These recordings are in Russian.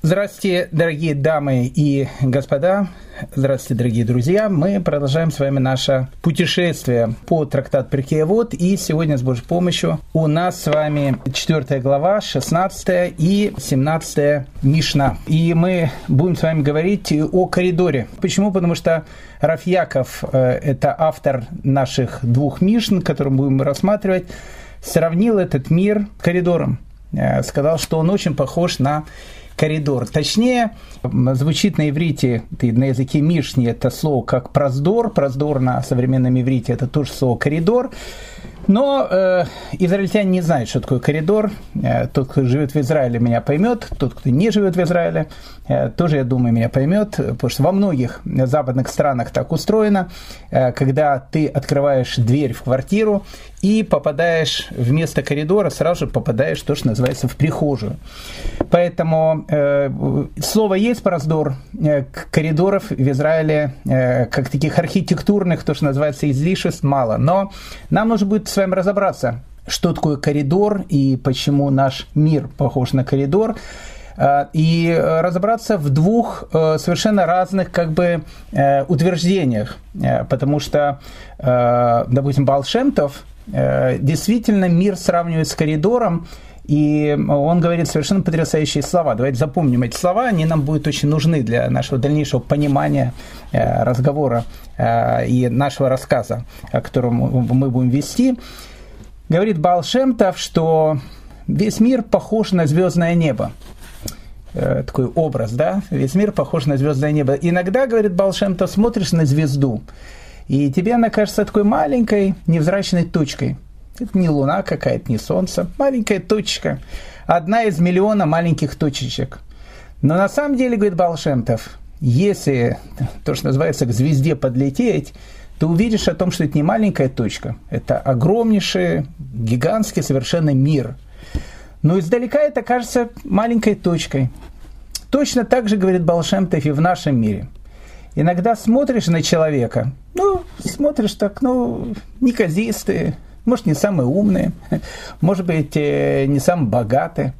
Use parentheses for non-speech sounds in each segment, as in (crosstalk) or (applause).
Здравствуйте, дорогие дамы и господа. Здравствуйте, дорогие друзья. Мы продолжаем с вами наше путешествие по трактат Перкеевод. И сегодня с Божьей помощью у нас с вами 4 глава, 16 и 17 Мишна. И мы будем с вами говорить о коридоре. Почему? Потому что Рафьяков э, – это автор наших двух Мишн, которые мы будем рассматривать, сравнил этот мир коридором. Э, сказал, что он очень похож на коридор. Точнее, звучит на иврите, на языке Мишни это слово как проздор, проздор на современном иврите это тоже слово коридор. Но э, израильтяне не знают, что такое коридор. Э, тот, кто живет в Израиле, меня поймет. Тот, кто не живет в Израиле, э, тоже, я думаю, меня поймет. Потому что во многих западных странах так устроено, э, когда ты открываешь дверь в квартиру и попадаешь вместо коридора, сразу же попадаешь, то, что называется, в прихожую. Поэтому э, слово есть про раздор э, коридоров в Израиле, э, как таких архитектурных, то, что называется, излишеств мало. Но нам нужно будет вами разобраться, что такое коридор и почему наш мир похож на коридор э, и разобраться в двух э, совершенно разных как бы э, утверждениях, потому что, допустим, Балшемтов действительно мир сравнивает с коридором, и он говорит совершенно потрясающие слова. Давайте запомним эти слова, они нам будут очень нужны для нашего дальнейшего понимания разговора и нашего рассказа, о котором мы будем вести. Говорит Балшемтов, что весь мир похож на звездное небо э, такой образ, да, весь мир похож на звездное небо. Иногда, говорит Балшемтов, смотришь на звезду, и тебе она кажется такой маленькой невзрачной точкой. Это не луна какая-то, не солнце, маленькая точка. Одна из миллиона маленьких точечек. Но на самом деле, говорит Балшемтов, если то, что называется, к звезде подлететь, ты увидишь о том, что это не маленькая точка, это огромнейший, гигантский совершенно мир. Но издалека это кажется маленькой точкой. Точно так же, говорит Балшемтов, и в нашем мире. Иногда смотришь на человека, ну, смотришь так, ну, неказистые, может, не самые умные, может быть, э, не самые богатые.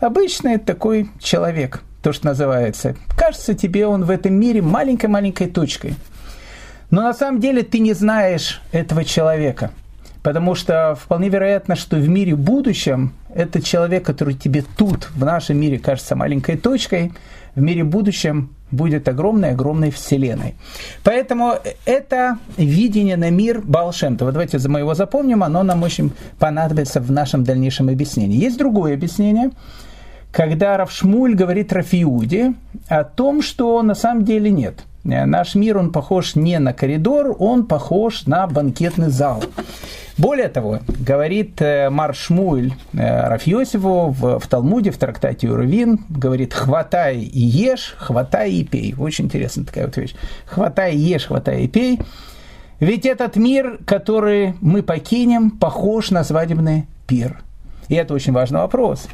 Обычный такой человек, то, что называется. Кажется тебе он в этом мире маленькой-маленькой точкой. Но на самом деле ты не знаешь этого человека. Потому что вполне вероятно, что в мире будущем этот человек, который тебе тут, в нашем мире, кажется маленькой точкой, в мире будущем будет огромной-огромной вселенной. Поэтому это видение на мир Балшемтова. Давайте мы его запомним, оно нам очень понадобится в нашем дальнейшем объяснении. Есть другое объяснение, когда Равшмуль говорит Рафиуде о том, что на самом деле нет. Наш мир, он похож не на коридор, он похож на банкетный зал. Более того, говорит э, Маршмуль э, Рафьосифу в, в Талмуде, в трактате Уровин, говорит, хватай и ешь, хватай и пей. Очень интересная такая вот вещь. Хватай и ешь, хватай и пей. Ведь этот мир, который мы покинем, похож на свадебный пир. И это очень важный вопрос.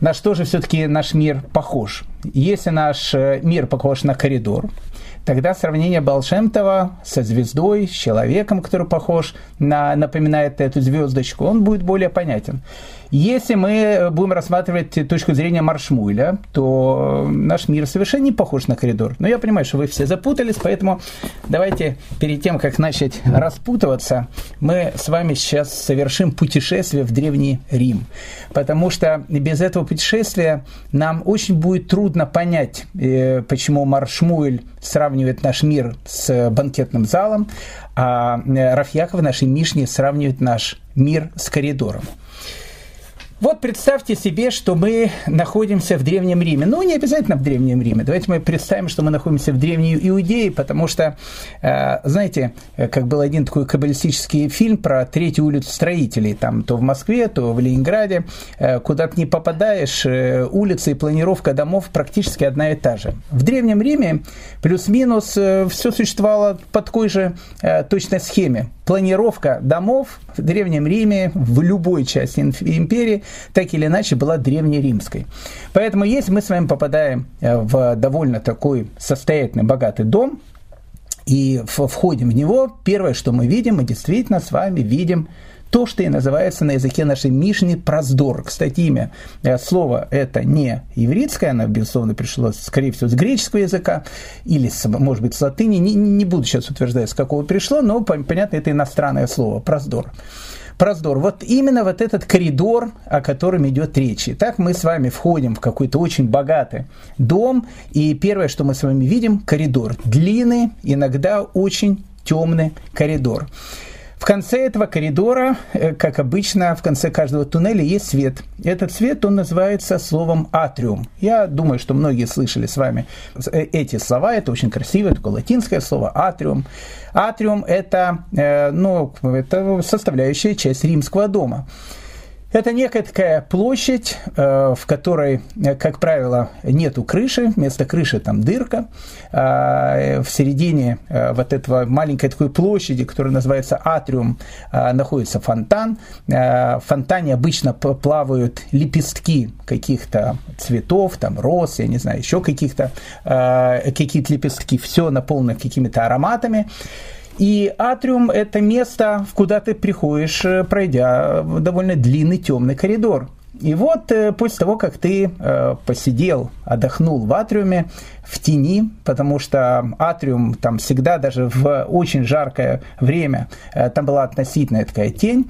На что же все-таки наш мир похож? Если наш э, мир похож на коридор, тогда сравнение Балшемтова со звездой, с человеком, который похож на, напоминает эту звездочку, он будет более понятен. Если мы будем рассматривать точку зрения Маршмуля, то наш мир совершенно не похож на коридор. Но я понимаю, что вы все запутались, поэтому давайте перед тем, как начать распутываться, мы с вами сейчас совершим путешествие в Древний Рим. Потому что без этого путешествия нам очень будет трудно понять, э, почему Маршмуэль сравнивает наш мир с банкетным залом, а Рафьяков в нашей Мишне сравнивает наш мир с коридором. Вот представьте себе, что мы находимся в Древнем Риме. Ну, не обязательно в Древнем Риме. Давайте мы представим, что мы находимся в Древней Иудее, потому что, э, знаете, как был один такой каббалистический фильм про Третью улицу строителей. Там то в Москве, то в Ленинграде. Э, куда ты не попадаешь, э, улица и планировка домов практически одна и та же. В Древнем Риме плюс-минус все существовало по такой же точной схеме планировка домов в Древнем Риме, в любой части империи, так или иначе была древнеримской. Поэтому если мы с вами попадаем э, в довольно такой состоятельный, богатый дом, и входим в него, первое, что мы видим, мы действительно с вами видим то, что и называется на языке нашей Мишни проздор. Кстати, имя э, слова это не еврейское, оно, безусловно, пришло, скорее всего, с греческого языка или, может быть, с латыни. Не, не буду сейчас утверждать, с какого пришло, но, понятно, это иностранное слово, проздор проздор. Вот именно вот этот коридор, о котором идет речь. Итак, мы с вами входим в какой-то очень богатый дом, и первое, что мы с вами видим, коридор. Длинный, иногда очень темный коридор. В конце этого коридора, э, как обычно, в конце каждого туннеля есть свет. Этот свет, он называется словом атриум. Я думаю, что многие слышали с вами э, эти слова. Это очень красивое, такое латинское слово атриум. Атриум – это, э, ну, это составляющая часть римского дома. Это некая такая площадь, э, в которой, э, как правило, нету крыши, вместо крыши там дырка. А, в середине э, вот этого маленькой такой площади, которая называется атриум, находится фонтан. В фонтане обычно плавают лепестки каких-то цветов, там роз, я не знаю, еще каких-то какие-то лепестки. Все наполнено какими-то ароматами. И атриум – это место, куда ты приходишь, э, пройдя довольно длинный темный коридор. И вот э, после того, как ты э, посидел, отдохнул в атриуме, в тени, потому что атриум там всегда, даже в очень жаркое время, там была относительная такая тень,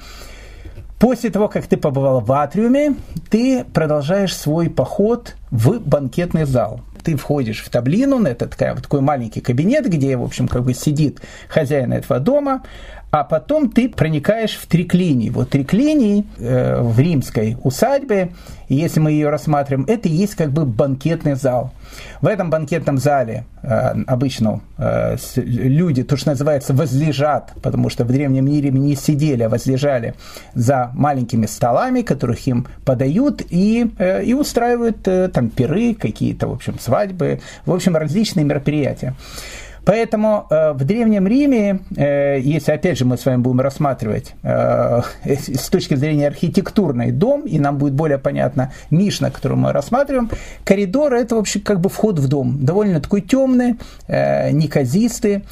После того, как ты побывал в атриуме, ты продолжаешь свой поход в банкетный зал ты входишь в таблину, это такая, вот такой маленький кабинет, где, в общем, как бы сидит хозяин этого дома, а потом ты проникаешь в триклинии. Вот триклинии э, в римской усадьбе, если мы ее рассматриваем, это и есть как бы банкетный зал. В этом банкетном зале э, обычно э, люди, то, что называется, возлежат, потому что в древнем мире не сидели, а возлежали за маленькими столами, которых им подают, и, э, и устраивают э, там пиры, какие-то, в общем, свадьбы, в общем, различные мероприятия. Поэтому э, в Древнем Риме, э, если опять же мы с вами будем рассматривать э, (laughs) с точки зрения архитектурный дом, и нам будет более понятно Мишна, которую мы рассматриваем, коридор это вообще как бы вход в дом. Довольно такой темный, неказистый.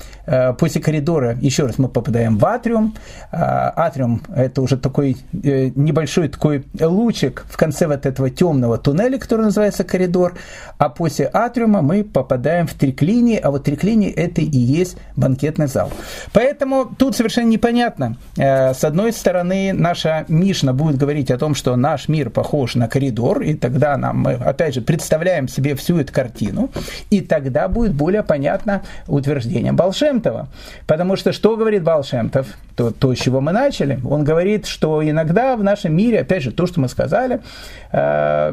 После коридора, еще раз, мы попадаем в атриум. Атриум это уже такой небольшой такой лучик в конце вот этого темного туннеля, который называется коридор. А после атриума мы попадаем в триклинии, а вот триклинии это и есть банкетный зал. Поэтому тут совершенно непонятно. Э, с одной стороны, наша Мишна будет говорить о том, что наш мир похож на коридор, и тогда нам, мы, опять же, представляем себе всю эту картину, и тогда будет более понятно утверждение Балшемтова. Потому что что говорит Балшемтов? То, то, с чего мы начали. Он говорит, что иногда в нашем мире, опять же, то, что мы сказали, э,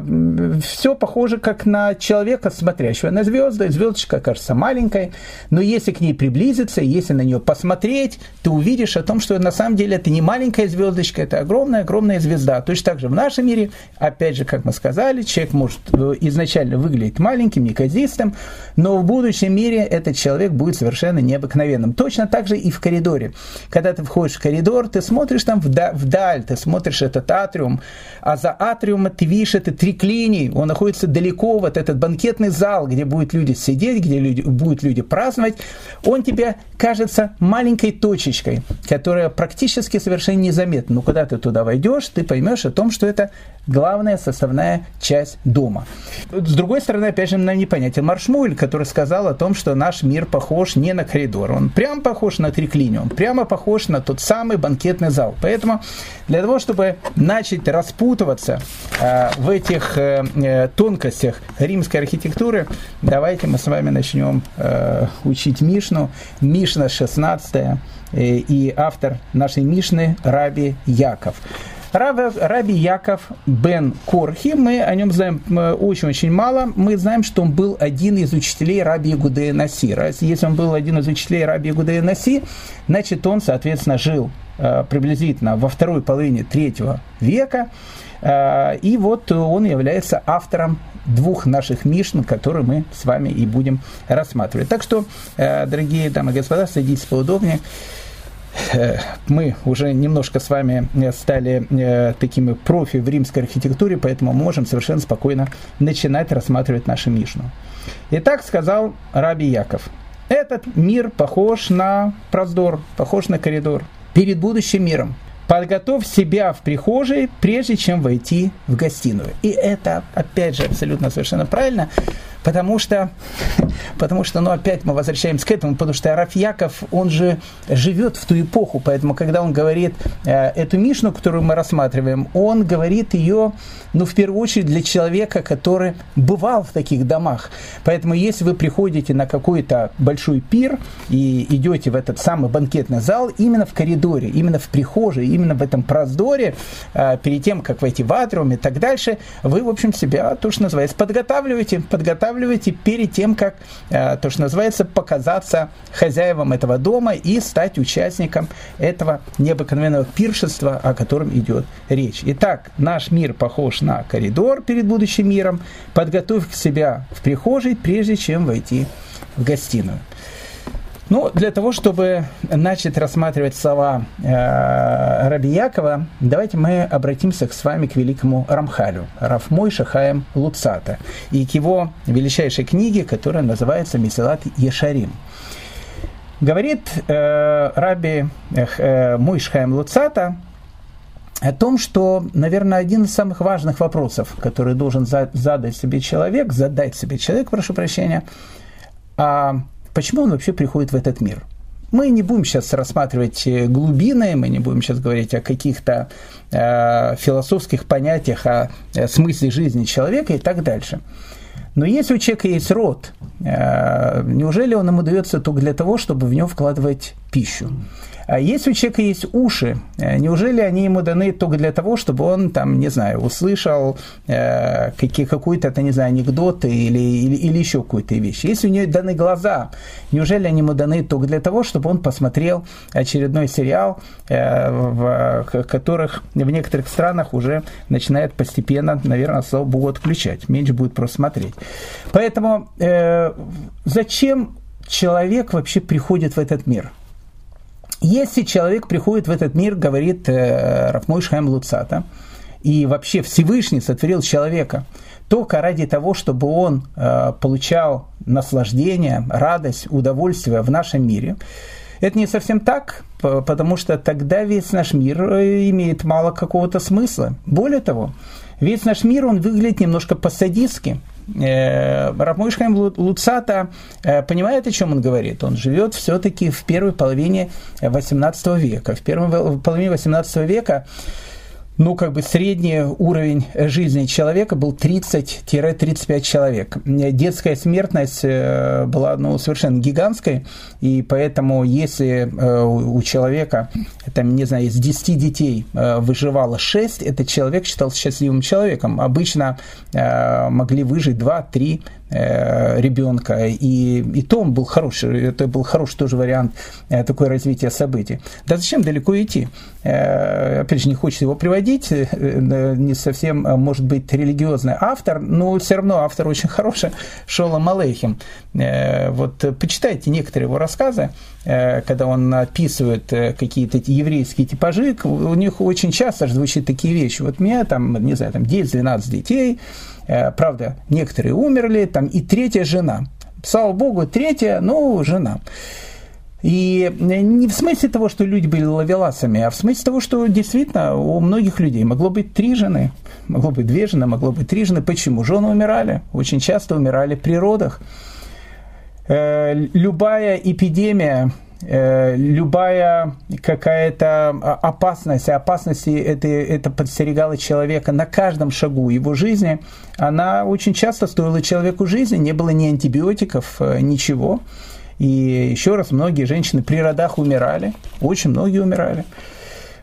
все похоже как на человека, смотрящего на звезды. Звездочка кажется маленькой, но если к ней приблизиться, если на нее посмотреть, ты увидишь о том, что на самом деле это не маленькая звездочка, это огромная-огромная звезда. Точно так же в нашем мире, опять же, как мы сказали, человек может э, изначально выглядеть маленьким, неказистым, но в будущем мире этот человек будет совершенно необыкновенным. Точно так же и в коридоре. Когда ты входишь в коридор, ты смотришь там вдаль, ты смотришь этот атриум, а за атриумом ты видишь это триклиний, он находится далеко, вот этот банкетный зал, где будут люди сидеть, где люди, будут люди праздновать, праздновать, он тебе кажется маленькой точечкой, которая практически совершенно незаметна. Но когда ты туда войдешь, ты поймешь о том, что это главная составная часть дома. С другой стороны, опять же, нам непонятен Маршмуль, который сказал о том, что наш мир похож не на коридор, он прямо похож на триклинию, он прямо похож на тот самый банкетный зал. Поэтому для того, чтобы начать распутываться э, в этих э, э тонкостях римской архитектуры, давайте мы с вами начнем э, учить Мишну. Мишна 16 э, и автор нашей Мишны Раби Яков. Раби Яков бен Корхи, мы о нем знаем очень-очень мало. Мы знаем, что он был один из учителей Раби Ягудея Наси. Если он был один из учителей Раби Ягудея Наси, значит, он, соответственно, жил э, приблизительно во второй половине третьего века. Э, и вот он является автором двух наших Мишн, которые мы с вами и будем рассматривать. Так что, э, дорогие дамы и господа, садитесь поудобнее. Э, мы уже немножко с вами стали э, такими профи в римской архитектуре, поэтому можем совершенно спокойно начинать рассматривать нашу Мишну. Итак, сказал Раби Яков, этот мир похож на проздор, похож на коридор. Перед будущим миром подготовь себя в прихожей, прежде чем войти в гостиную. И это, опять же, абсолютно совершенно правильно. Потому что, (laughs) потому что, ну, опять мы возвращаемся к этому, потому что Раф Яков, он же живет в ту эпоху, поэтому, когда он говорит э, эту Мишну, которую мы рассматриваем, он говорит ее, ну, в первую очередь для человека, который бывал в таких домах. Поэтому, если вы приходите на какой-то большой пир и идете в этот самый банкетный зал, именно в коридоре, именно в прихожей, именно в этом проздоре, э, перед тем, как войти в атриум и так дальше, вы, в общем, себя, то, что называется, подготавливаете, подготавливаете устанавливаете перед тем, как, э, то, что называется, показаться хозяевам этого дома и стать участником этого необыкновенного пиршества, о котором идет речь. Итак, наш мир похож на коридор перед будущим миром. Подготовь себя в прихожей, прежде чем войти в гостиную. Ну, для того, чтобы начать рассматривать слова э, Раби Якова, давайте мы обратимся с вами к великому Рамхалю, Рафмой Шахаем Луцата, и к его величайшей книге, которая называется «Месилат Ешарим». Говорит э, Раби э, Мойшхаем Луцата о том, что, наверное, один из самых важных вопросов, который должен задать себе человек, задать себе человек, прошу прощения, а Почему он вообще приходит в этот мир? Мы не будем сейчас рассматривать э, глубины, мы не будем сейчас говорить о каких-то э, философских понятиях, о э, смысле жизни человека и так дальше. Но если у человека есть род, э, неужели он ему дается только для того, чтобы в него вкладывать пищу? А если у человека есть уши, э, неужели они ему даны только для того, чтобы он, там, не знаю, услышал э, какой-то, это, не знаю, анекдот или, или, или еще какую-то вещь? Если у него даны глаза, неужели они ему даны только для того, чтобы он посмотрел очередной сериал, э, в которых в некоторых странах уже начинает постепенно, наверное, слава богу, отключать, меньше будет просто смотреть. Поэтому э, зачем человек вообще приходит в этот мир? Если человек приходит в этот мир, говорит э, Рафмой Шхайм Луцата, и вообще Всевышний сотворил человека только ради того, чтобы он э, получал наслаждение, радость, удовольствие в нашем мире, это не совсем так, потому что тогда весь наш мир э, имеет мало какого-то смысла. Более того, весь наш мир, он выглядит немножко по-садистски – Э, Рамойшхайм Луцата э, понимает, о чем он говорит. Он живет все-таки в первой половине XVIII века. В первой половине XVIII века ну, как бы средний уровень жизни человека был 30-35 человек. Детская смертность э, была ну, совершенно гигантской, и поэтому если э, у человека, там, не знаю, из 10 детей э, выживало 6, этот человек считался счастливым человеком. Обычно могли выжить 2-3 Э, ребенка, и, и то он был хороший, это был хороший тоже вариант э, такое развития событий. Да зачем далеко идти? Э, опять же, не хочется его приводить, не совсем, может быть, религиозный автор, но все равно автор очень хороший, Шола Малейхим. Вот почитайте некоторые его рассказы, когда он описывает какие-то еврейские типажи, у них очень часто звучат такие вещи. Вот у меня там, не знаю, там 10-12 детей, Э, правда, некоторые умерли, там и третья жена. Слава Богу, третья, ну, жена. И не в смысле того, что люди были ловеласами, а в смысле того, что действительно у многих людей могло быть три жены, могло быть две жены, могло быть три жены. Почему? Жены умирали, очень часто умирали при родах. Э, любая эпидемия Э, любая какая-то опасность, опасности это, это подстерегало человека на каждом шагу его жизни, она очень часто стоила человеку жизни, не было ни антибиотиков, э, ничего. И еще раз, многие женщины при родах умирали, очень многие умирали.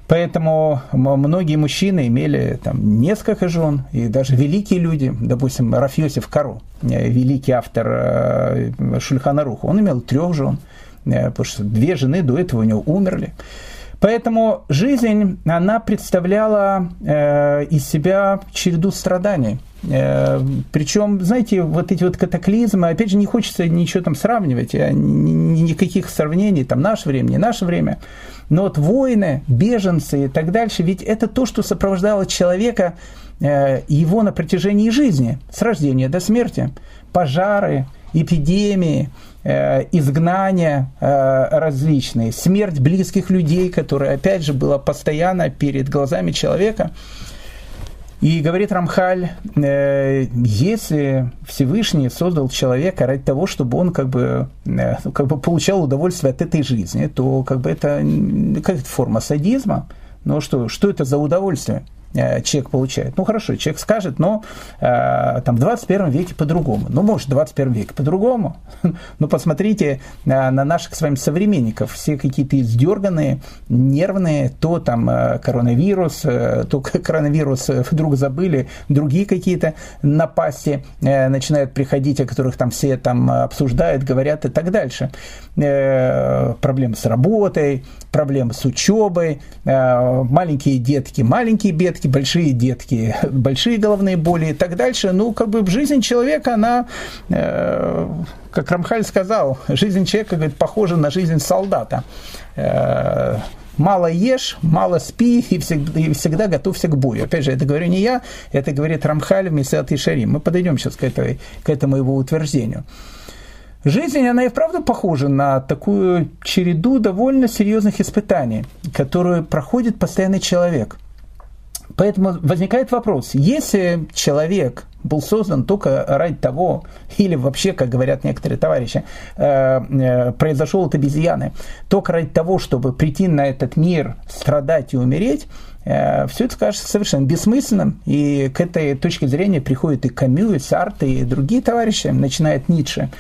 Поэтому многие мужчины имели там несколько жен, и даже великие люди, допустим, Рафьосиф Кару, э, великий автор Шульхана Руха, он имел трех жен – Э, потому что две жены до этого у него умерли. Поэтому жизнь, она представляла э, из себя череду страданий. Э, причем, знаете, вот эти вот катаклизмы, опять же, не хочется ничего там сравнивать, а ни, никаких сравнений, там, наше время, не наше время. Но вот войны, беженцы и так дальше, ведь это то, что сопровождало человека, э, его на протяжении жизни, с рождения до смерти. Пожары, эпидемии, э, изгнания э, различные, смерть близких людей, которая, опять же, была постоянно перед глазами человека. И говорит Рамхаль, э, если Всевышний создал человека ради того, чтобы он как бы, как бы получал удовольствие от этой жизни, то как бы это какая-то форма садизма. Но что, что это за удовольствие? Э, человек получает. Ну хорошо, человек скажет, но э, там в 21 веке по-другому. Ну, может, в 21 веке по-другому. (laughs) Но посмотрите э, на наших с вами современников. Все какие-то издерганные, нервные, то там э, коронавирус, то (laughs) коронавирус вдруг забыли, другие какие-то напасти э, начинают приходить, о которых там все там обсуждают, говорят и так дальше. Э, проблемы с работой, проблемы с учебой, э, маленькие детки, маленькие бедки, большие детки, (laughs) большие головные боли и так дальше. Ну, как бы жизнь человека, она, э, как Рамхаль сказал, жизнь человека, говорит, похожа на жизнь солдата мало ешь, мало спи и всегда, и всегда готовься к бою. Опять же, это говорю не я, это говорит Рамхаль в Месат Ишарим. Мы подойдем сейчас к, этой, к этому его утверждению. Жизнь, она и вправду похожа на такую череду довольно серьезных испытаний, которые проходит постоянный человек. Поэтому возникает вопрос, если человек был создан только ради того, или вообще, как говорят некоторые товарищи, э, э, произошел от обезьяны, только ради того, чтобы прийти на этот мир, страдать и умереть, э, все это кажется совершенно бессмысленным, и к этой точке зрения приходят и Камю, и Сарт, и другие товарищи, начинает Ницше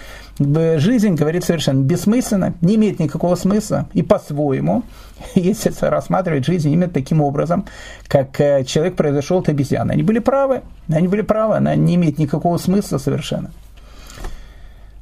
жизнь, говорит, совершенно бессмысленно, не имеет никакого смысла, и по-своему, (laughs) если рассматривать жизнь именно таким образом, как э, человек произошел от обезьяны. Они были правы, они были правы, она не имеет никакого смысла совершенно.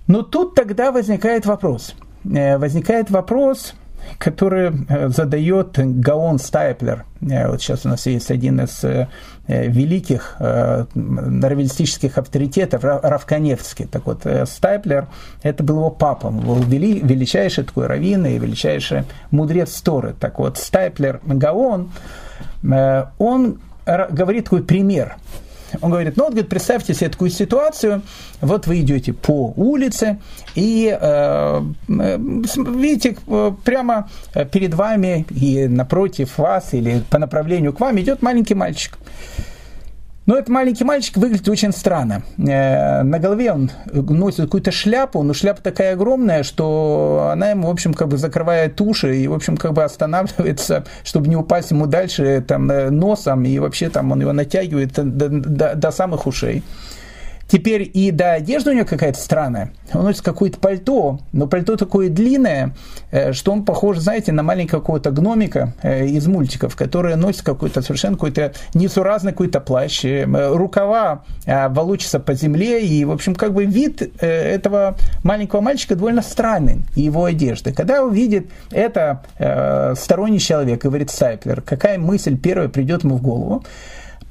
Но тут тогда возникает вопрос. Э, возникает вопрос, который э, задает Гаон Стайплер. Э, вот сейчас у нас есть один из э, великих норвегистических авторитетов, Равканевский. Так вот, Стайплер, это был его папа, он был величайший такой раввин и величайший мудрец Торы. Так вот, Стайплер Гаон, он говорит такой пример – он говорит, ну вот, говорит, представьте себе такую ситуацию, вот вы идете по улице, и э, видите, прямо перед вами и напротив вас, или по направлению к вам идет маленький мальчик. Но этот маленький мальчик выглядит очень странно. Э, на голове он носит какую-то шляпу, но шляпа такая огромная, что она ему, в общем, как бы закрывает уши и, в общем, как бы останавливается, чтобы не упасть ему дальше там, э, носом, и вообще там он его натягивает до, до, до самых ушей. Теперь и да, одежда у него какая-то странная. Он носит какое-то пальто, но пальто такое длинное, э, что он похож, знаете, на маленького какого-то гномика э, из мультиков, который носит какой-то совершенно какой-то несуразный какой-то плащ. Э, рукава волочатся по земле, и, в общем, как бы вид этого маленького мальчика довольно странный, его одежды. Когда увидит это сторонний человек, говорит Сайплер, какая мысль первая придет ему в голову?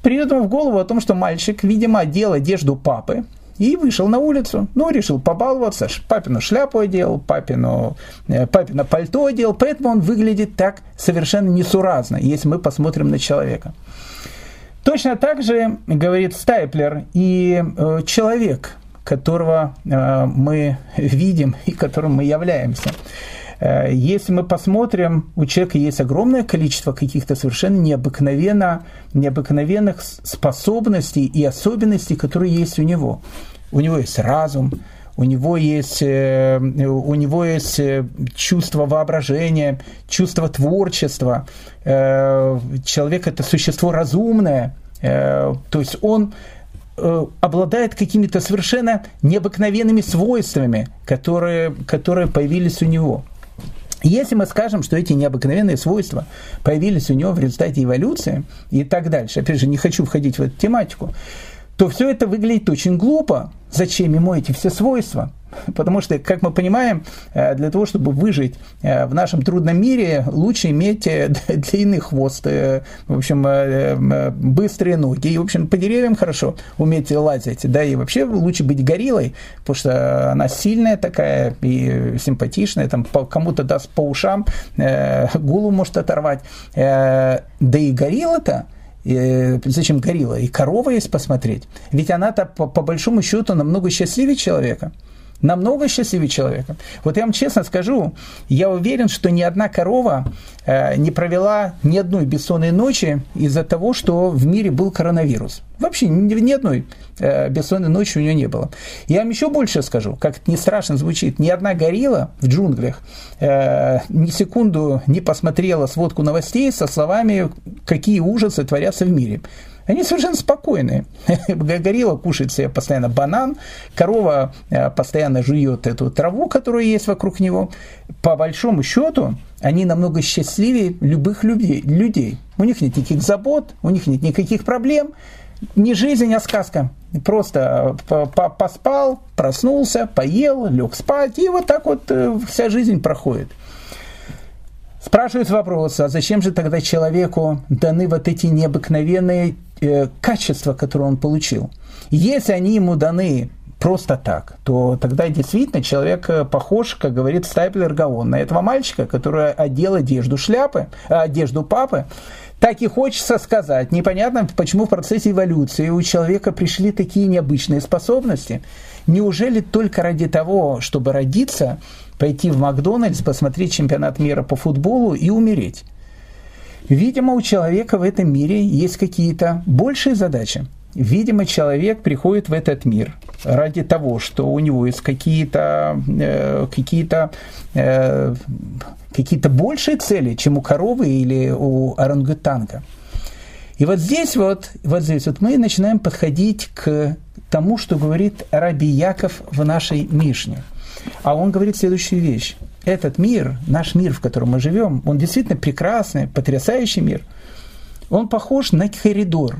Придет ему в голову о том, что мальчик, видимо, одел одежду папы, и вышел на улицу. Ну, решил побаловаться, папину шляпу одел, папину, э, папино пальто одел, поэтому он выглядит так совершенно несуразно, если мы посмотрим на человека. Точно так же, говорит Стайплер, и э, человек, которого э, мы видим и которым мы являемся – если мы посмотрим, у человека есть огромное количество каких-то совершенно необыкновенно, необыкновенных способностей и особенностей, которые есть у него. У него есть разум, у него есть, э, у него есть э, чувство воображения, чувство творчества. Человек – это существо разумное, то есть он обладает какими-то совершенно необыкновенными свойствами, которые, которые появились у него. Если мы скажем, что эти необыкновенные свойства появились у него в результате эволюции и так дальше, опять же, не хочу входить в эту тематику, то все это выглядит очень глупо. Зачем ему эти все свойства? Потому что, как мы понимаем, э, для того, чтобы выжить э, в нашем трудном мире, лучше иметь э, (laughs) длинный хвост, в общем, быстрые ноги, и, в общем, по деревьям хорошо уметь лазить, да, и вообще лучше быть гориллой, потому что она сильная такая и симпатичная, там кому-то даст по ушам, (laughs) голову может оторвать. Да и горилла-то, зачем горилла? И корова есть посмотреть. Ведь она-то, по, по большому счету, намного счастливее человека. Намного счастливее человека. Вот я вам честно скажу, я уверен, что ни одна корова э, не провела ни одной бессонной ночи из-за того, что в мире был коронавирус. Вообще ни, ни одной э, бессонной ночи у нее не было. Я вам еще больше скажу, как это не страшно звучит, ни одна горилла в джунглях э, ни секунду не посмотрела сводку новостей со словами, какие ужасы творятся в мире. Они совершенно спокойные. (laughs) Горилла кушает себе постоянно банан, корова э, постоянно жует эту траву, которая есть вокруг него. По большому счету, они намного счастливее любых людей. У них нет никаких забот, у них нет никаких проблем. Не жизнь, а сказка. Просто э, поспал, проснулся, поел, лег спать, и вот так вот э, вся жизнь проходит. Спрашивают вопрос, а зачем же тогда человеку даны вот эти необыкновенные качества, которые он получил? Если они ему даны просто так, то тогда действительно человек э, похож, как говорит Стайплер Гаон, на этого мальчика, который одел одежду шляпы, э, одежду папы, так и хочется сказать, непонятно, почему в процессе эволюции у человека пришли такие необычные способности. Неужели только ради того, чтобы родиться, пойти в Макдональдс, посмотреть чемпионат мира по футболу и умереть. Видимо, у человека в этом мире есть какие-то большие задачи. Видимо, человек приходит в этот мир ради того, что у него есть какие-то э, какие-то э, какие-то большие цели, чем у коровы или у орангутанга. И вот здесь вот, вот здесь вот мы начинаем подходить к тому, что говорит Раби Яков в нашей Мишне – а он говорит следующую вещь. Этот мир, наш мир, в котором мы живем, он действительно прекрасный, потрясающий мир. Он похож на коридор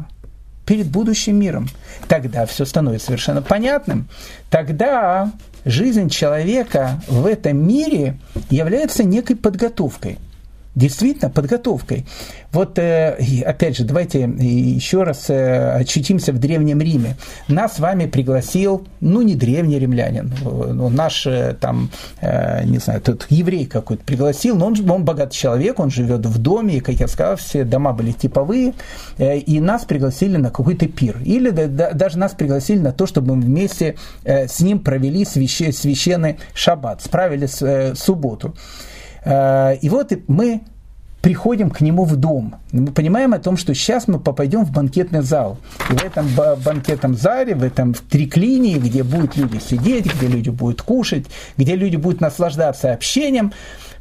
перед будущим миром. Тогда все становится совершенно понятным. Тогда жизнь человека в этом мире является некой подготовкой – действительно подготовкой. Вот, э, опять же, давайте еще раз э, очутимся в Древнем Риме. Нас с вами пригласил, ну, не древний римлянин, наш, э, там, не знаю, тут еврей какой-то пригласил, но он, он богатый человек, он живет в доме, и, как я сказал, все дома были типовые, и нас пригласили на какой-то пир. Или даже нас пригласили на то, чтобы мы вместе с ним провели священный шаббат, справили субботу. Э, и вот мы приходим к нему в дом. Мы понимаем о том, что сейчас мы попадем в банкетный зал. И в этом банкетном зале, в этом триклинии, где будут люди сидеть, где люди будут кушать, где люди будут наслаждаться общением,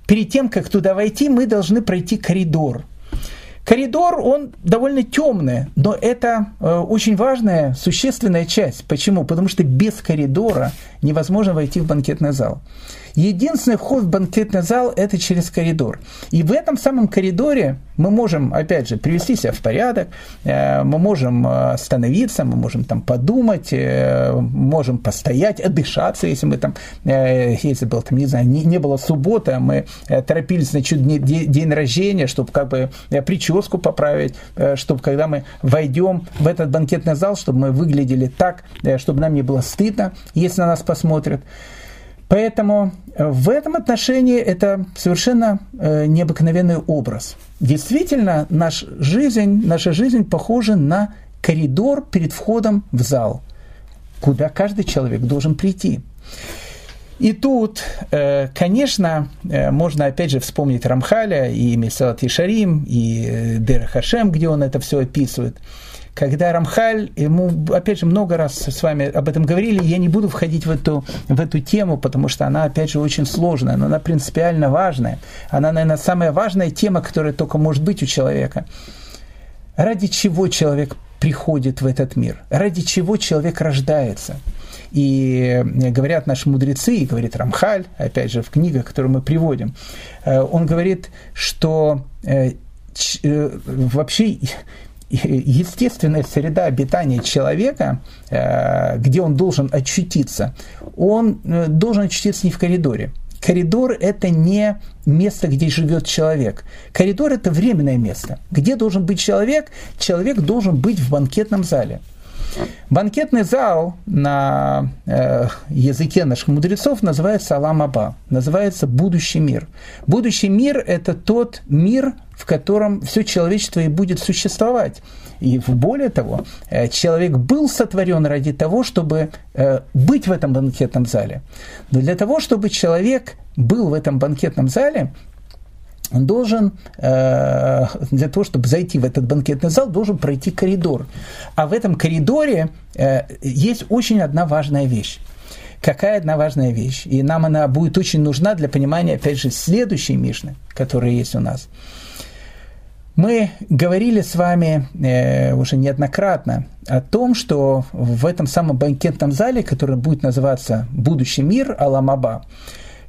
перед тем, как туда войти, мы должны пройти коридор. Коридор, он довольно темный, но это э, очень важная, существенная часть. Почему? Потому что без коридора невозможно войти в банкетный зал. Единственный вход в банкетный зал – это через коридор. И в этом самом коридоре мы можем, опять же, привести себя в порядок, э, мы можем э, остановиться, мы можем там подумать, э, можем постоять, отдышаться, если мы там, если был там, не знаю, не, не было субботы, а мы торопились на чуть день рождения, чтобы как бы прическу поправить, чтобы когда мы войдем в этот банкетный зал, чтобы мы выглядели так, чтобы нам не было стыдно, если на нас посмотрят. Поэтому э, в этом отношении это совершенно э, необыкновенный образ. Действительно, наш жизнь, наша жизнь похожа на коридор перед входом в зал, куда каждый человек должен прийти. И тут, э, конечно, можно опять же вспомнить Рамхаля и Месалат Ишарим, и Дер Хашем, где он это все описывает – когда Рамхаль, ему, опять же, много раз с вами об этом говорили, я не буду входить в эту, в эту тему, потому что она, опять же, очень сложная, но она принципиально важная. Она, наверное, самая важная тема, которая только может быть у человека. Ради чего человек приходит в этот мир? Ради чего человек рождается? И говорят наши мудрецы, и говорит Рамхаль, опять же, в книгах, которые мы приводим, э, он говорит, что э, э, вообще естественная среда обитания человека, э, где он должен очутиться, он э, должен очутиться не в коридоре. Коридор – это не место, где живет человек. Коридор – это временное место. Где должен быть человек? Человек должен быть в банкетном зале. Банкетный зал на э, языке наших мудрецов называется Аламаба, называется будущий мир. Будущий мир – это тот мир, в котором все человечество и будет существовать. И более того, э, человек был сотворен ради того, чтобы э, быть в этом банкетном зале. Но для того, чтобы человек был в этом банкетном зале, он должен, э, для того, чтобы зайти в этот банкетный зал, должен пройти коридор. А в этом коридоре э, есть очень одна важная вещь. Какая одна важная вещь? И нам она будет очень нужна для понимания, опять же, следующей Мишны, которая есть у нас. Мы говорили с вами э, уже неоднократно о том, что в этом самом банкетном зале, который будет называться «Будущий мир» Аламаба,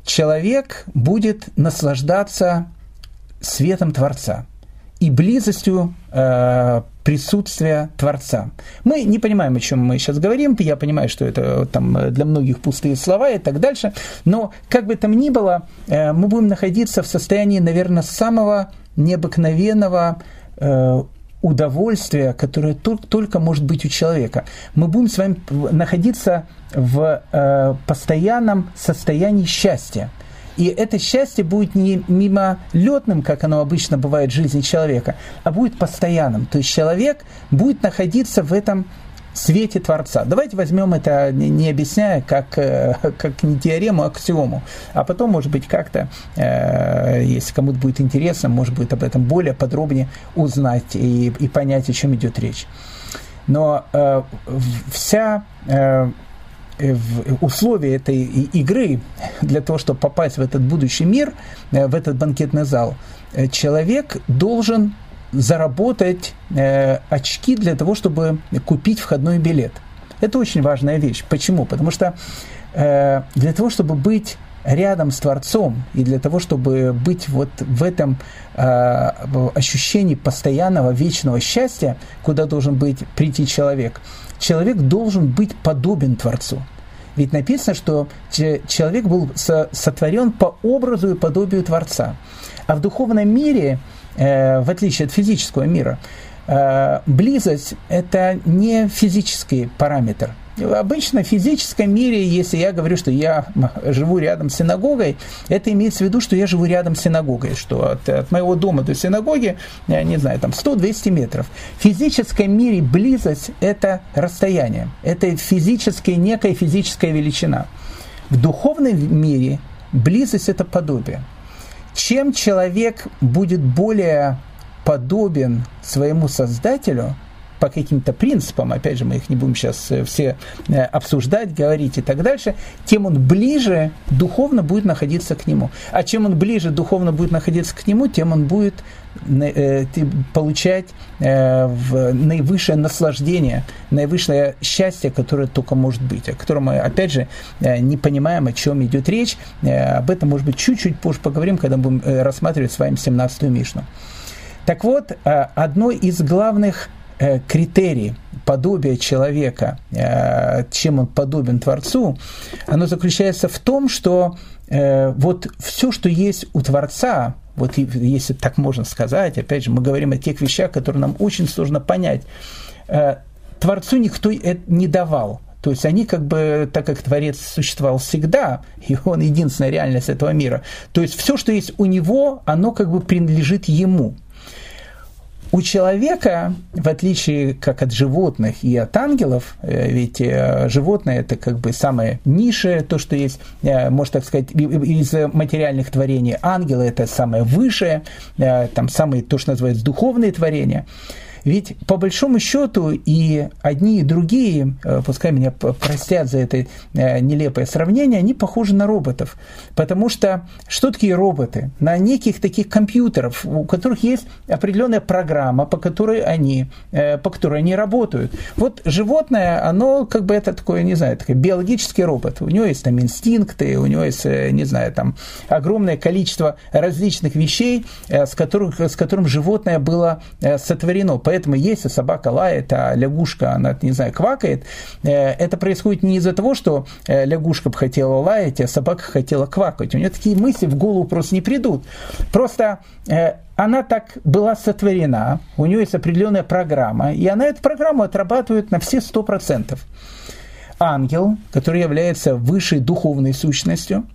человек будет наслаждаться светом Творца и близостью э, присутствия Творца. Мы не понимаем, о чем мы сейчас говорим, я понимаю, что это там, для многих пустые слова и так дальше, но как бы там ни было, э, мы будем находиться в состоянии, наверное, самого необыкновенного э, удовольствия, которое только, только может быть у человека. Мы будем с вами находиться в э, постоянном состоянии счастья. И это счастье будет не мимолетным, как оно обычно бывает в жизни человека, а будет постоянным. То есть человек будет находиться в этом свете Творца. Давайте возьмем это, не объясняя, как, э, (laughs) как не теорему, а аксиому. А потом, может быть, как-то, э, если кому-то будет интересно, может быть, об этом более подробнее узнать и, и понять, о чем идет речь. Но э, вся в условия этой игры, для того, чтобы попасть в этот будущий мир, э, в этот банкетный зал, э, человек должен заработать э, очки для того, чтобы купить входной билет. Это очень важная вещь. Почему? Потому что для того, чтобы быть рядом с Творцом и для того, чтобы быть вот в этом ощущении постоянного вечного счастья, куда должен быть прийти человек, человек должен быть подобен Творцу. Ведь написано, что человек был сотворен по образу и подобию Творца. А в духовном мире, э, в отличие от физического мира, э, близость – это не физический параметр – Обычно в физическом мире, если я говорю, что я живу рядом с синагогой, это имеется в виду, что я живу рядом с синагогой, что от, от моего дома до синагоги, я не знаю, там 100-200 метров. В физическом мире близость – это расстояние, это физическая, некая физическая величина. В духовном мире близость – это подобие. Чем человек будет более подобен своему Создателю – по каким-то принципам, опять же, мы их не будем сейчас э, все э, обсуждать, говорить и так дальше, тем он ближе духовно будет находиться к нему. А чем он ближе духовно будет находиться к нему, тем он будет э, получать наивысшее наслаждение, наивысшее счастье, которое только может быть, о котором мы, опять же, не понимаем, о чем идет речь. Об этом, может быть, чуть-чуть позже поговорим, когда будем рассматривать с вами 17-ю Мишну. Так вот, одной из главных критерий подобия человека, э, чем он подобен Творцу, оно заключается в том, что э, вот все, что есть у Творца, вот если так можно сказать, опять же, мы говорим о тех вещах, которые нам очень сложно понять, Творцу никто это не давал. То есть они как бы, так как Творец существовал всегда, и он единственная реальность этого мира, то есть все, что есть у него, оно как бы принадлежит ему – у человека, в отличие как от животных и от ангелов, э, ведь э, животное это как бы самое низшее, то, что есть, э, можно так сказать, из материальных творений, ангелы это самое высшее, там самые, то, что называется, духовные творения – ведь по большому счету и одни, и другие, э, пускай меня простят за это э, нелепое сравнение, они похожи на роботов. Потому что что такие роботы? На неких таких компьютеров, у которых есть определенная программа, по которой они, э, по которой они работают. Вот животное, оно как бы это такое, не знаю, такой биологический робот. У него есть там инстинкты, у него есть, не знаю, там огромное количество различных вещей, с, которых, с которым животное было сотворено Поэтому если собака лает, а лягушка, она, не знаю, квакает, э, это происходит не из-за того, что э, лягушка бы хотела лаять, а собака хотела квакать. У нее такие мысли в голову просто не придут. Просто э, она так была сотворена, у нее есть определенная программа, и она эту программу отрабатывает на все сто процентов. Ангел, который является высшей духовной сущностью,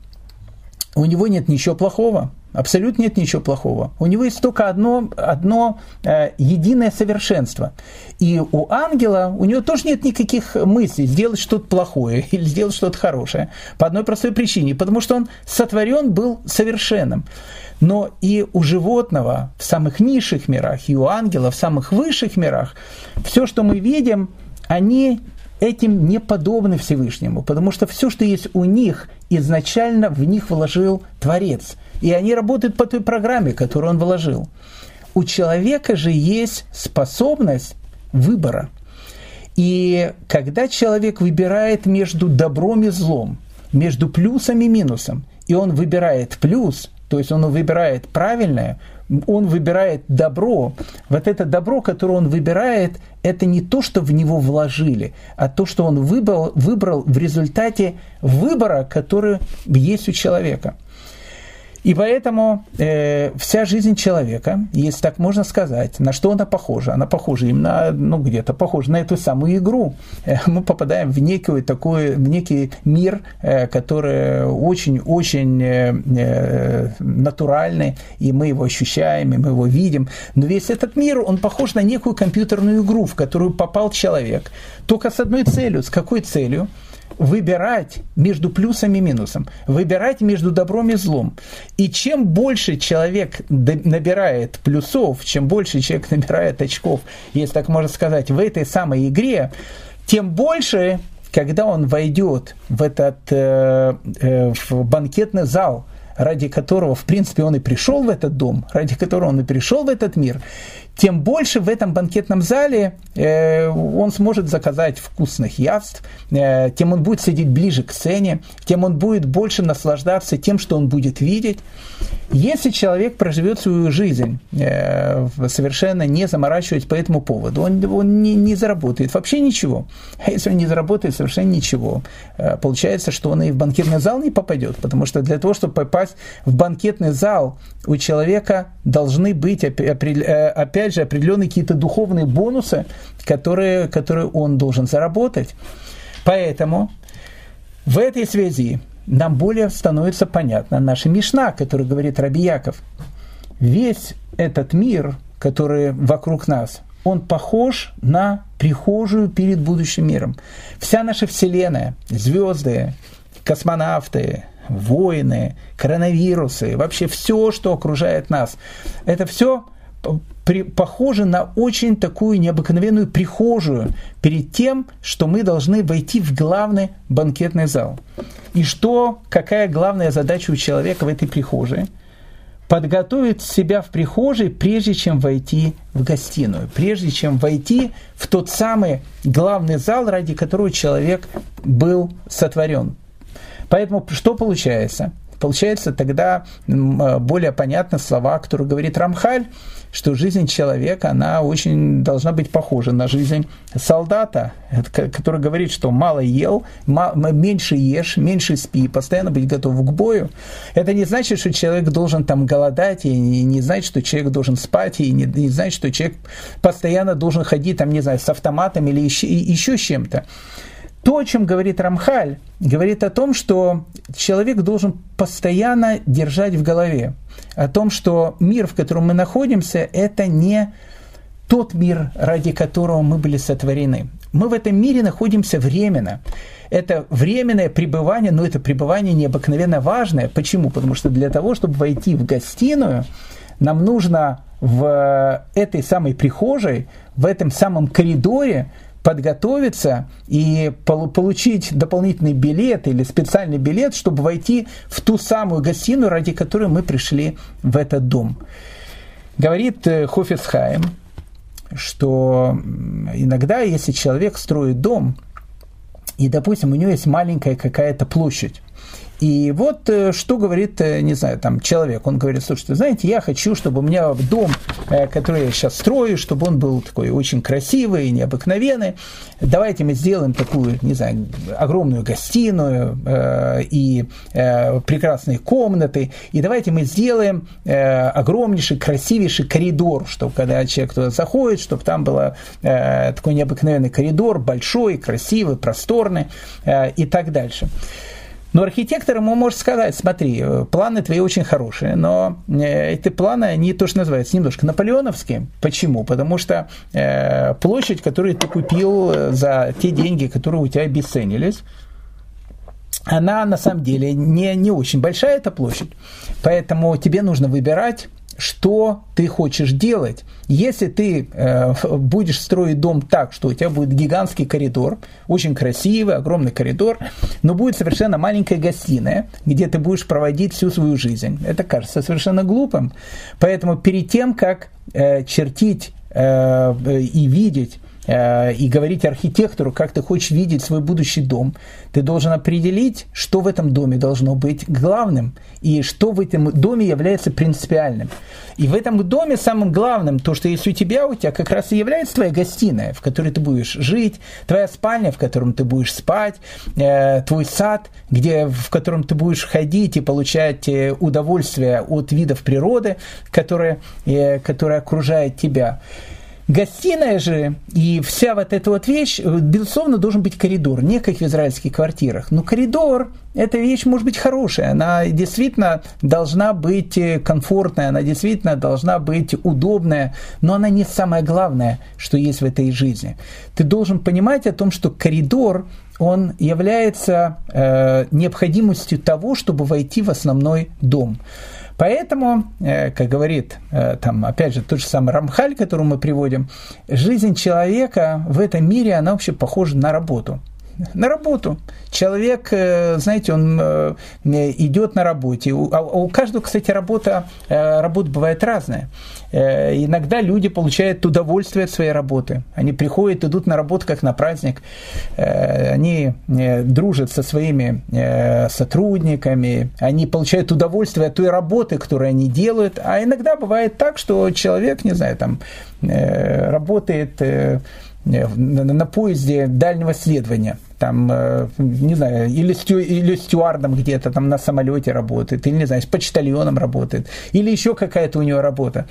у него нет ничего плохого – Абсолютно нет ничего плохого. У него есть только одно, одно э, единое совершенство. И у ангела, у него тоже нет никаких мыслей сделать что-то плохое (laughs) или сделать что-то хорошее. По одной простой причине. Потому что он сотворен был совершенным. Но и у животного в самых низших мирах, и у ангела в самых высших мирах, все, что мы видим, они этим не подобны Всевышнему, потому что все, что есть у них, изначально в них вложил Творец – и они работают по той программе, которую он вложил. У человека же есть способность выбора. И когда человек выбирает между добром и злом, между плюсом и минусом, и он выбирает плюс, то есть он выбирает правильное, он выбирает добро. Вот это добро, которое он выбирает, это не то, что в него вложили, а то, что он выбрал, выбрал в результате выбора, который есть у человека. И поэтому э, вся жизнь человека, если так можно сказать, на что она похожа? Она похожа именно, ну, где-то похожа на эту самую игру. Э, мы попадаем в некий такой, в некий мир, э, который очень-очень э, э, натуральный, и мы его ощущаем, и мы его видим. Но весь этот мир, он похож на некую компьютерную игру, в которую попал человек. Только с одной целью. С какой целью? Выбирать между плюсом и минусом, выбирать между добром и злом. И чем больше человек набирает плюсов, чем больше человек набирает очков, если так можно сказать, в этой самой игре, тем больше, когда он войдет в этот э, э, в банкетный зал, ради которого, в принципе, он и пришел в этот дом, ради которого он и пришел в этот мир, тем больше в этом банкетном зале э, он сможет заказать вкусных явств, э, тем он будет сидеть ближе к сцене, тем он будет больше наслаждаться тем, что он будет видеть. Если человек проживет свою жизнь, э, совершенно не заморачиваясь по этому поводу, он, он не, не заработает вообще ничего. А если он не заработает совершенно ничего, э, получается, что он и в банкетный зал не попадет, потому что для того, чтобы попасть в банкетный зал, у человека должны быть э, опять же, определенные какие-то духовные бонусы, которые, которые он должен заработать. Поэтому в этой связи нам более становится понятна наша Мишна, которая говорит Раби Яков. Весь этот мир, который вокруг нас, он похож на прихожую перед будущим миром. Вся наша Вселенная, звезды, космонавты, воины, коронавирусы, вообще все, что окружает нас, это все при, похоже на очень такую необыкновенную прихожую перед тем, что мы должны войти в главный банкетный зал. И что, какая главная задача у человека в этой прихожей? Подготовить себя в прихожей, прежде чем войти в гостиную, прежде чем войти в тот самый главный зал, ради которого человек был сотворен. Поэтому что получается? Получается тогда более понятны слова, которые говорит Рамхаль, что жизнь человека, она очень должна быть похожа на жизнь солдата, который говорит, что мало ел, меньше ешь, меньше спи, постоянно быть готов к бою. Это не значит, что человек должен там голодать, и не значит, что человек должен спать, и не, не значит, что человек постоянно должен ходить, там, не знаю, с автоматом или еще, еще чем-то. То, о чем говорит Рамхаль, говорит о том, что человек должен постоянно держать в голове, о том, что мир, в котором мы находимся, это не тот мир, ради которого мы были сотворены. Мы в этом мире находимся временно. Это временное пребывание, но это пребывание необыкновенно важное. Почему? Потому что для того, чтобы войти в гостиную, нам нужно в этой самой прихожей, в этом самом коридоре подготовиться и получить дополнительный билет или специальный билет, чтобы войти в ту самую гостиную, ради которой мы пришли в этот дом. Говорит э, Хофицхайм, что иногда, если человек строит дом, и, допустим, у него есть маленькая какая-то площадь, И вот э, что говорит, э, не знаю, там человек, он говорит, слушайте, знаете, я хочу, чтобы у меня дом, э, который я сейчас строю, чтобы он был такой очень красивый, необыкновенный. Давайте мы сделаем такую, не знаю, огромную гостиную и прекрасные комнаты, и давайте мы сделаем огромнейший, красивейший коридор, чтобы когда человек туда заходит, чтобы там был такой необыкновенный коридор, большой, красивый, просторный и так дальше. Но архитектор ему может сказать, смотри, э, планы твои очень хорошие, но э, эти планы, они тоже называются немножко наполеоновские. Почему? Потому что э, площадь, которую ты купил за те деньги, которые у тебя обесценились, она на самом деле не, не очень большая эта площадь. Поэтому тебе нужно выбирать что ты хочешь делать. Если ты э, будешь строить дом так, что у тебя будет гигантский коридор, очень красивый, огромный коридор, но будет совершенно маленькая гостиная, где ты будешь проводить всю свою жизнь, это кажется совершенно глупым. Поэтому перед тем, как э, чертить э, и видеть и говорить архитектору, как ты хочешь видеть свой будущий дом, ты должен определить, что в этом доме должно быть главным и что в этом доме является принципиальным. И в этом доме самым главным, то, что есть у тебя, у тебя как раз и является твоя гостиная, в которой ты будешь жить, твоя спальня, в котором ты будешь спать, э, твой сад, где, в котором ты будешь ходить и получать э, удовольствие от видов природы, которые, которые окружают тебя. Гостиная же и вся вот эта вот вещь, безусловно, должен быть коридор, не как в израильских квартирах. Но коридор – эта вещь может быть хорошая, она действительно должна быть комфортная, она действительно должна быть удобная, но она не самое главное, что есть в этой жизни. Ты должен понимать о том, что коридор он является э, необходимостью того, чтобы войти в основной дом. Поэтому, э, как говорит, э, там, опять же, тот же самый Рамхаль, который мы приводим, жизнь человека в этом мире, она вообще похожа на работу на работу. Человек, э, знаете, он идет на работе. А у каждого, кстати, работа, работа бывает разная. Э, иногда люди получают удовольствие от своей работы. Они приходят, идут на работу как на праздник. Э, они э, дружат со своими сотрудниками. Они получают удовольствие от той работы, которую они делают. А иногда бывает так, что человек, не знаю, там работает на поезде дальнего следования там, э, не знаю, или, стю, или стюардом где-то там на самолете работает, или, не знаю, с почтальоном работает, или еще какая-то у него работа.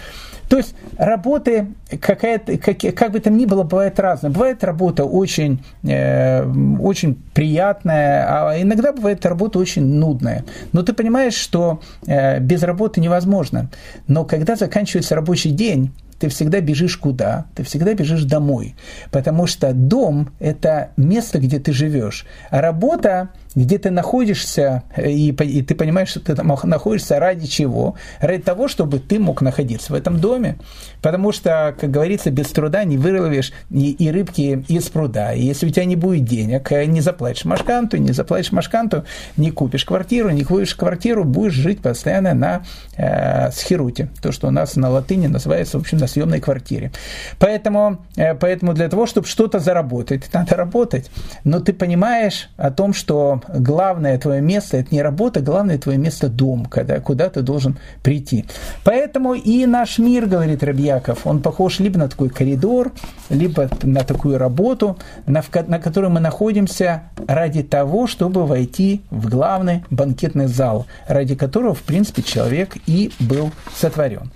То есть работы, какая-то, как, как бы там ни было, бывает разная. Бывает работа очень, э, очень приятная, а иногда бывает работа очень нудная. Но ты понимаешь, что э, без работы невозможно. Но когда заканчивается рабочий день, ты всегда бежишь куда? Ты всегда бежишь домой. Потому что дом – это место, где ты живешь. А работа где ты находишься, и, и ты понимаешь, что ты там находишься ради чего? Ради того, чтобы ты мог находиться в этом доме. Потому что, как говорится, без труда не выловишь и, и рыбки из пруда. И если у тебя не будет денег, э, не заплатишь машканту, не заплатишь машканту, не купишь квартиру, не купишь квартиру, будешь жить постоянно на э, схеруте. То, что у нас на латыни называется, в общем, на съемной квартире. Поэтому, э, поэтому для того, чтобы что-то заработать, надо работать. Но ты понимаешь о том, что главное твое место – это не работа, главное твое место – дом, когда, куда ты должен прийти. Поэтому и наш мир, говорит Рабьяков, он похож либо на такой коридор, либо на такую работу, на, на которой мы находимся ради того, чтобы войти в главный банкетный зал, ради которого, в принципе, человек и был сотворен.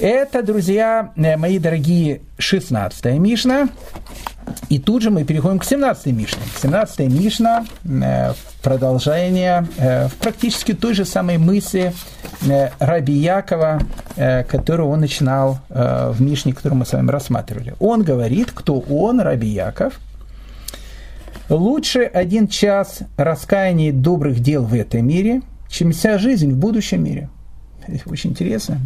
Это, друзья э, мои дорогие, 16 Мишна. И тут же мы переходим к 17 Мишне. 17 Мишна э, продолжение э, в практически той же самой мысли э, Раби Якова, которую он начинал в Мишне, которую мы с вами рассматривали. Он говорит, кто он, Раби Яков, лучше один час раскаяния добрых дел в этом мире, чем вся жизнь в будущем мире. Очень интересно.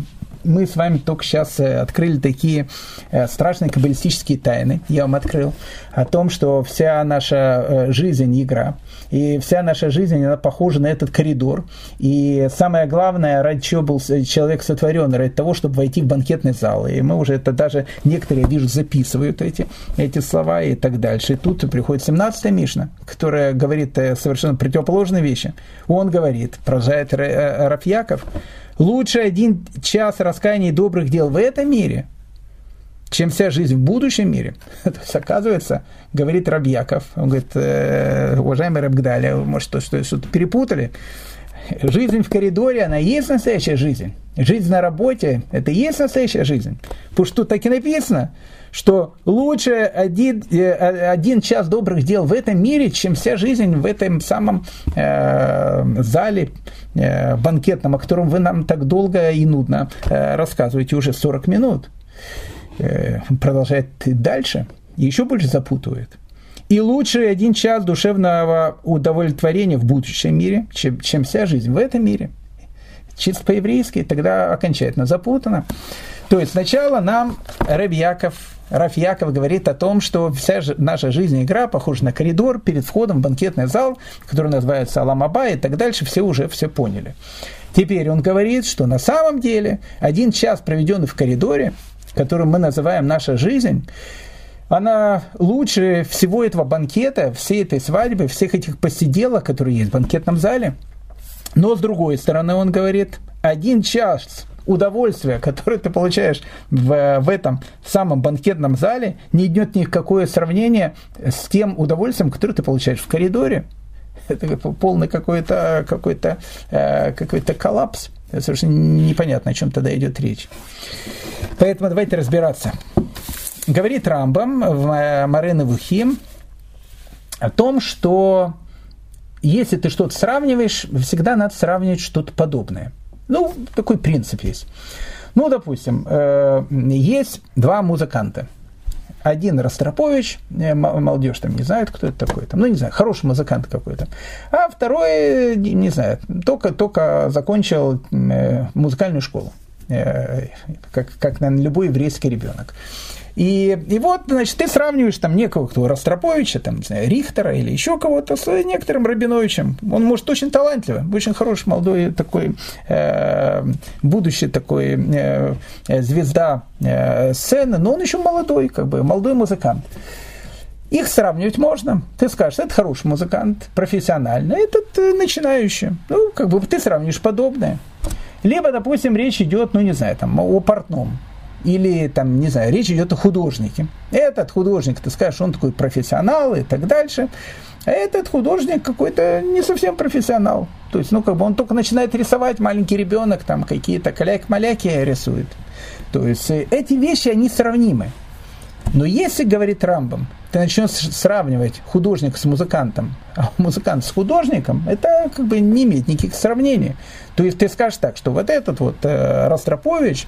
Мы с вами только сейчас э, открыли такие э, страшные каббалистические тайны, я вам открыл, о том, что вся наша э, жизнь – игра, и вся наша жизнь, она похожа на этот коридор, и самое главное, ради чего был человек сотворен, ради того, чтобы войти в банкетный зал, и мы уже это даже, некоторые, вижу, записывают эти, эти слова и так дальше. И тут приходит 17-я Мишна, которая говорит совершенно противоположные вещи. Он говорит, продолжает Рафьяков, Лучше один час раскаяния и добрых дел в этом мире, чем вся жизнь в будущем мире. (laughs) То есть, оказывается, говорит Рабьяков, он говорит, э, уважаемый Рабгдаля, может, что-то, что-то перепутали. Жизнь в коридоре, она и есть настоящая жизнь. Жизнь на работе, это и есть настоящая жизнь. Потому что тут так и написано, что лучше один, э, один час добрых дел в этом мире, чем вся жизнь в этом самом э, зале э, банкетном, о котором вы нам так долго и нудно э, рассказываете уже 40 минут. Э, продолжает дальше, еще больше запутывает. И лучше один час душевного удовлетворения в будущем мире, чем, чем вся жизнь в этом мире. Чисто по-еврейски, тогда окончательно запутано. То есть сначала нам Рэб Яков, Раф Яков говорит о том, что вся наша жизнь игра похожа на коридор перед входом в банкетный зал, который называется Аламаба и так дальше, все уже все поняли. Теперь он говорит, что на самом деле один час, проведенный в коридоре, который мы называем наша жизнь, она лучше всего этого банкета, всей этой свадьбы, всех этих посиделок, которые есть в банкетном зале. Но с другой стороны, он говорит, один час удовольствия, которое ты получаешь в, в этом самом банкетном зале, не идет ни в какое сравнение с тем удовольствием, которое ты получаешь в коридоре. Это полный какой-то какой -то, э, какой-то коллапс. Совершенно непонятно, о чем тогда идет речь. Поэтому давайте разбираться. Говорит Рамбам в Марена Вухим о том, что если ты что-то сравниваешь, всегда надо сравнивать что-то подобное – ну, такой принцип есть. Ну, допустим, э, есть два музыканта. Один Ростропович, э, молодежь там не знает, кто это такой, там, ну, не знаю, хороший музыкант какой-то. А второй, не знаю, только, только закончил э, музыкальную школу, как, как, наверное, любой еврейский ребенок. И, и вот, значит, ты сравниваешь там некого, кто Ростроповича, там, не знаю, Рихтера или еще кого-то с некоторым Рабиновичем. Он, может, очень талантливый, очень хороший, молодой такой, э, будущий такой э, звезда э, сцены, но он еще молодой, как бы, молодой музыкант. Их сравнивать можно. Ты скажешь, это хороший музыкант, профессиональный, этот э, начинающий. Ну, как бы ты сравнишь подобное. Либо, допустим, речь идет, ну, не знаю, там, о портном или там, не знаю, речь идет о художнике. Этот художник, ты скажешь, он такой профессионал и так дальше. А этот художник какой-то не совсем профессионал. То есть, ну, как бы он только начинает рисовать, маленький ребенок там какие-то каляк-маляки рисует. То есть, э, эти вещи, они сравнимы. Но если, говорит Рамбам, ты начнешь сравнивать художника с музыкантом, а музыкант с художником, это как бы не имеет никаких сравнений. То есть ты скажешь так, что вот этот вот э, Ростропович,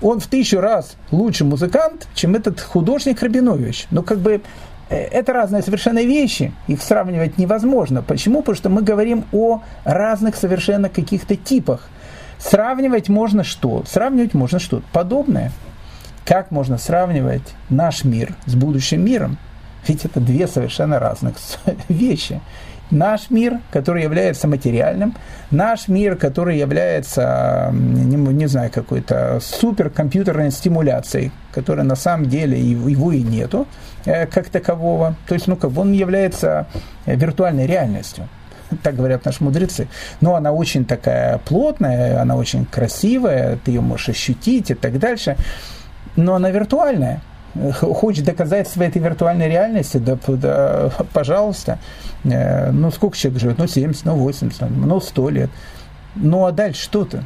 он в тысячу раз лучше музыкант, чем этот художник Рабинович. Но как бы э, это разные совершенно вещи, их сравнивать невозможно. Почему? Потому что мы говорим о разных совершенно каких-то типах. Сравнивать можно что? Сравнивать можно что? Подобное. Как можно сравнивать наш мир с будущим миром? Ведь это две совершенно разных (laughs) вещи наш мир, который является материальным, наш мир, который является, не, не знаю, какой-то суперкомпьютерной стимуляцией, которая на самом деле его и нету э, как такового. То есть, ну, как он является виртуальной реальностью (laughs) так говорят наши мудрецы. Но она очень такая плотная, она очень красивая, ты ее можешь ощутить и так дальше. Но она виртуальная. Хочешь доказать своей этой виртуальной реальности, да, да пожалуйста. Э, ну, сколько человек живет? Ну, 70, ну, 80, ну, 100 лет. Ну, а дальше что ты?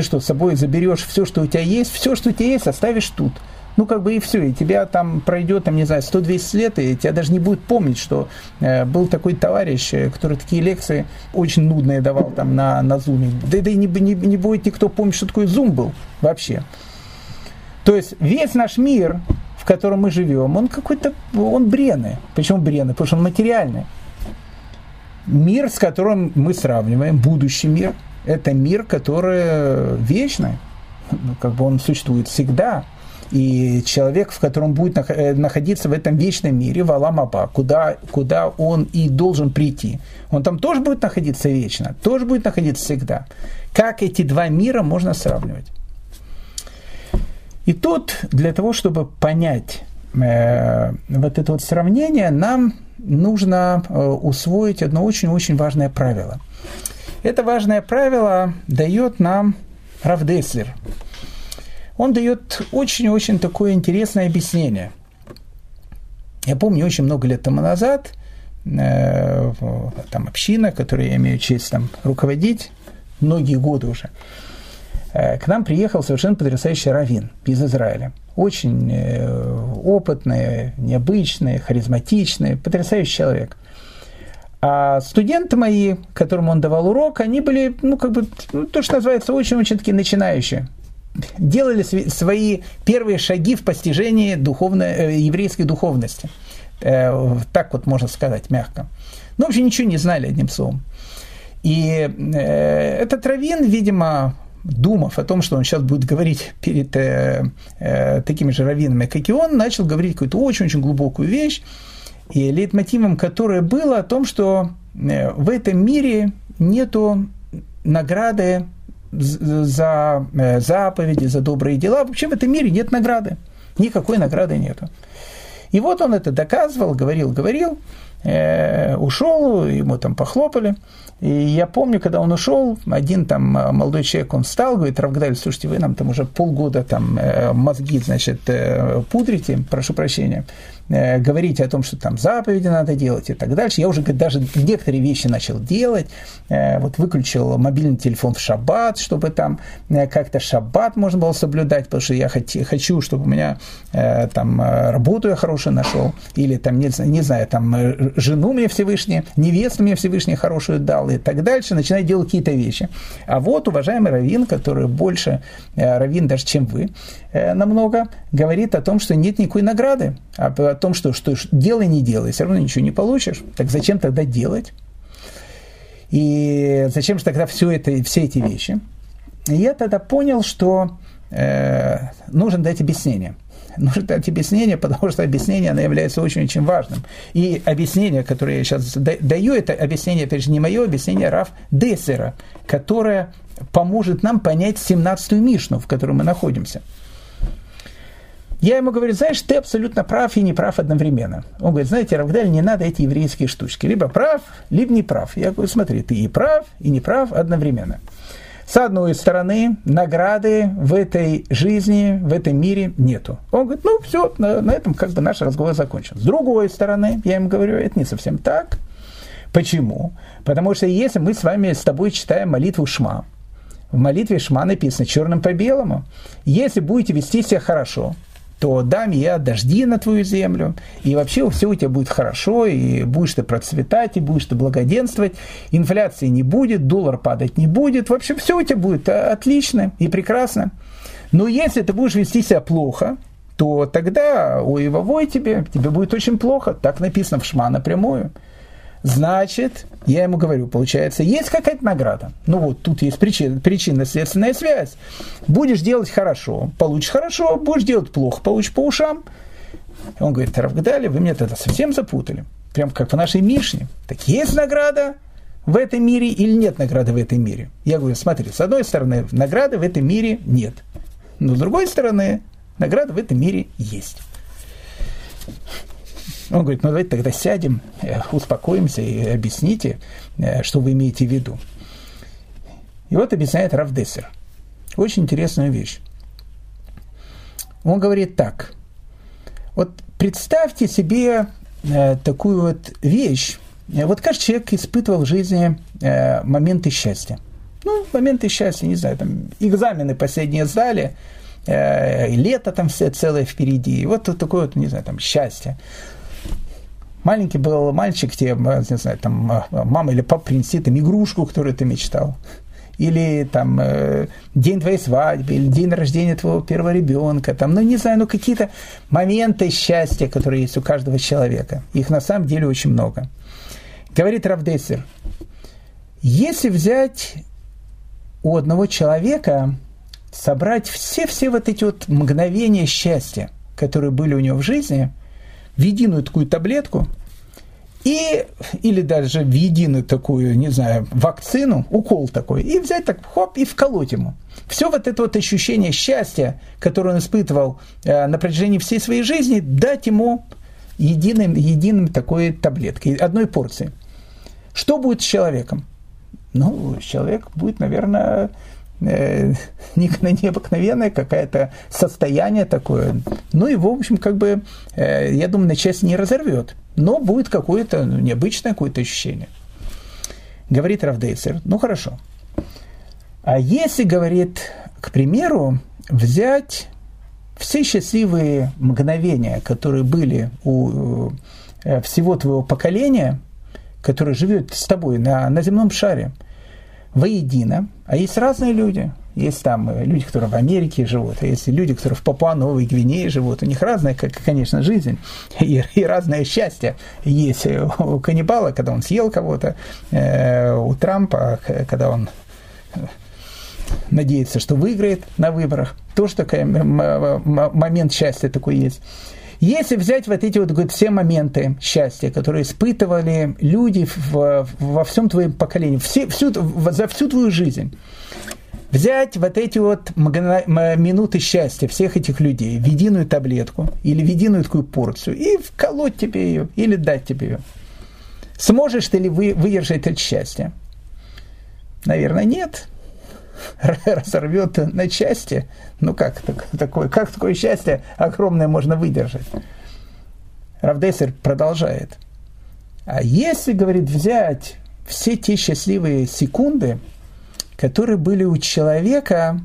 Что, с собой заберешь все, что у тебя есть? Все, что у тебя есть, оставишь тут. Ну, как бы и все. И тебя там пройдет, там, не знаю, 100-200 лет, и тебя даже не будет помнить, что э, был такой товарищ, э, который такие лекции очень нудные давал там на, на зуме. Да, да и не, не, не будет никто помнить, что такое зум был вообще. То есть весь наш мир, котором мы живем, он какой-то, он бреный. Почему бреный? Потому что он материальный. Мир, с которым мы сравниваем, будущий мир, это мир, который вечный. ну, как бы он существует всегда, и человек, в котором будет э, находиться в этом вечном мире, в Аламаба, куда, куда он и должен прийти, он там тоже будет находиться вечно, тоже будет находиться всегда. Как эти два мира можно сравнивать? И тут для того, чтобы понять э, вот это вот сравнение, нам нужно э, усвоить одно очень-очень важное правило. Это важное правило дает нам Равдеслер. Он дает очень-очень такое интересное объяснение. Я помню, очень много лет тому назад э, там община, которую я имею честь там руководить, многие годы уже, к нам приехал совершенно потрясающий раввин из Израиля. Очень э, опытный, необычный, харизматичный, потрясающий человек – а студенты мои, которым он давал урок, они были, ну, как бы, ну, то, что называется, очень-очень такие начинающие. Делали свои первые шаги в постижении духовной, э, еврейской духовности. Э, так вот можно сказать, мягко. Ну, вообще ничего не знали, одним словом. И э, этот Равин, видимо, думав о том, что он сейчас будет говорить перед э, э, такими же раввинами, как и он, начал говорить какую-то очень-очень глубокую вещь, и лейтмотивом которое было о том, что э, в этом мире нету награды за э, заповеди, за добрые дела. Вообще в этом мире нет награды. Никакой награды нету. И вот он это доказывал, говорил, говорил, э, ушел, ему там похлопали. И я помню, когда он ушел, один там молодой человек, он встал, говорит, Равгдаль, слушайте, вы нам там уже полгода там мозги, значит, пудрите, прошу прощения. Э, говорить о том, что там заповеди надо делать и так дальше. Я уже даже некоторые вещи начал делать. Э, вот выключил мобильный телефон в шаббат, чтобы там э, как-то шаббат можно было соблюдать, потому что я хочу, чтобы у меня там работу я хорошую нашел, или там, не, не знаю, там жену мне Всевышний, невесту мне Всевышний хорошую дал и так дальше, начинаю делать какие-то вещи. А вот уважаемый Равин, который больше Равин даже, чем вы, намного, говорит о том, что нет никакой награды, а том, что, что делай, не делай, все равно ничего не получишь. Так зачем тогда делать? И зачем же тогда все, это, все эти вещи? И я тогда понял, что э, нужно дать объяснение. (laughs) Нужно дать объяснение, потому что объяснение, оно является очень-очень важным. И объяснение, которое я сейчас даю, это объяснение, опять же, не мое объяснение, Раф Дессера, которое поможет нам понять 17-ю Мишну, в которой мы находимся – я ему говорю, знаешь, ты абсолютно прав и не прав одновременно. Он говорит, знаете, Равдаль, не надо эти еврейские штучки. Либо прав, либо не прав. Я говорю, смотри, ты и прав, и не прав одновременно. С одной стороны, награды в этой жизни, в этом мире нету. Он говорит, ну все, на, на этом как бы наш разговор закончен. С другой стороны, я ему говорю, это не совсем так. Почему? Потому что если мы с вами с тобой читаем молитву Шма, в молитве Шма написано черным по белому, если будете вести себя хорошо, то дам я дожди на твою землю, и вообще все у тебя будет хорошо, и будешь ты процветать, и будешь ты благоденствовать, инфляции не будет, доллар падать не будет, вообще все у тебя будет э, отлично и прекрасно. Но если ты будешь вести себя плохо, то тогда ой, вовой тебе, тебе будет очень плохо. Так написано в Шма напрямую. Значит, я ему говорю, получается, есть какая-то награда. Ну вот, тут есть причина, причинно-следственная связь. Будешь делать хорошо, получишь хорошо, будешь делать плохо, получишь по ушам. Он говорит, Равгдали, вы меня тогда совсем запутали. Прям как в нашей Мишне. Так есть награда в этом мире или нет награды в этом мире? Я говорю, смотри, с одной стороны, награды в этом мире нет. Но с другой стороны, награда в этом мире есть. Он говорит, ну давайте тогда сядем, э, успокоимся и объясните, э, что вы имеете в виду. И вот объясняет Равдессер. Очень интересную вещь. Он говорит так. Вот представьте себе э, такую вот вещь. Вот каждый человек испытывал в жизни моменты счастья. Ну, моменты счастья, не знаю, там экзамены последние сдали, лето там все целое впереди. И вот такое вот, не знаю, там счастье маленький был мальчик, тебе, не знаю, там, а, мама или папа принеси там игрушку, которую ты мечтал. Или там э, день твоей свадьбы, или день рождения твоего первого ребенка, там, ну не знаю, ну какие-то моменты счастья, которые есть у каждого человека. Их на самом деле очень много. Говорит Равдессер, если взять у одного человека собрать все-все вот эти вот мгновения счастья, которые были у него в жизни, в единую такую таблетку, и, или даже в единую такую, не знаю, вакцину, укол такой, и взять так, хоп, и вколоть ему. Все вот это вот ощущение счастья, которое он испытывал э, на протяжении всей своей жизни, дать ему единым, единым такой таблеткой, одной порции. Что будет с человеком? Ну, человек будет, наверное, необыкновенное какое-то состояние такое. Ну и, в общем, как бы, э, я думаю, на часть не разорвет. Но будет какое-то ну, необычное какое-то ощущение. Говорит Равдейцер, ну хорошо. А если, говорит, к примеру, взять все счастливые мгновения, которые были у э, всего твоего поколения, которое живет с тобой на, на земном шаре, воедино, а есть разные люди. Есть там э, люди, которые в Америке живут, а есть люди, которые в Папуа-Новой Гвинее живут. У них разная, конечно, жизнь (laughs) и, и разное счастье. Есть у каннибала, когда он съел кого-то, э, у Трампа, когда он надеется, что выиграет на выборах. Тоже такой момент счастья такой есть. Если взять вот эти вот говорит, все моменты счастья, которые испытывали люди в, во всем твоем поколении, все, всю, за всю твою жизнь, взять вот эти вот минуты счастья всех этих людей в единую таблетку или в единую такую порцию и вколоть тебе ее или дать тебе ее. Сможешь ты ли вы, выдержать это счастье? Наверное, нет (laughs) разорвет на части. Ну как такое, как такое счастье огромное можно выдержать? Равдесер продолжает. А если, говорит, взять все те счастливые секунды, которые были у человека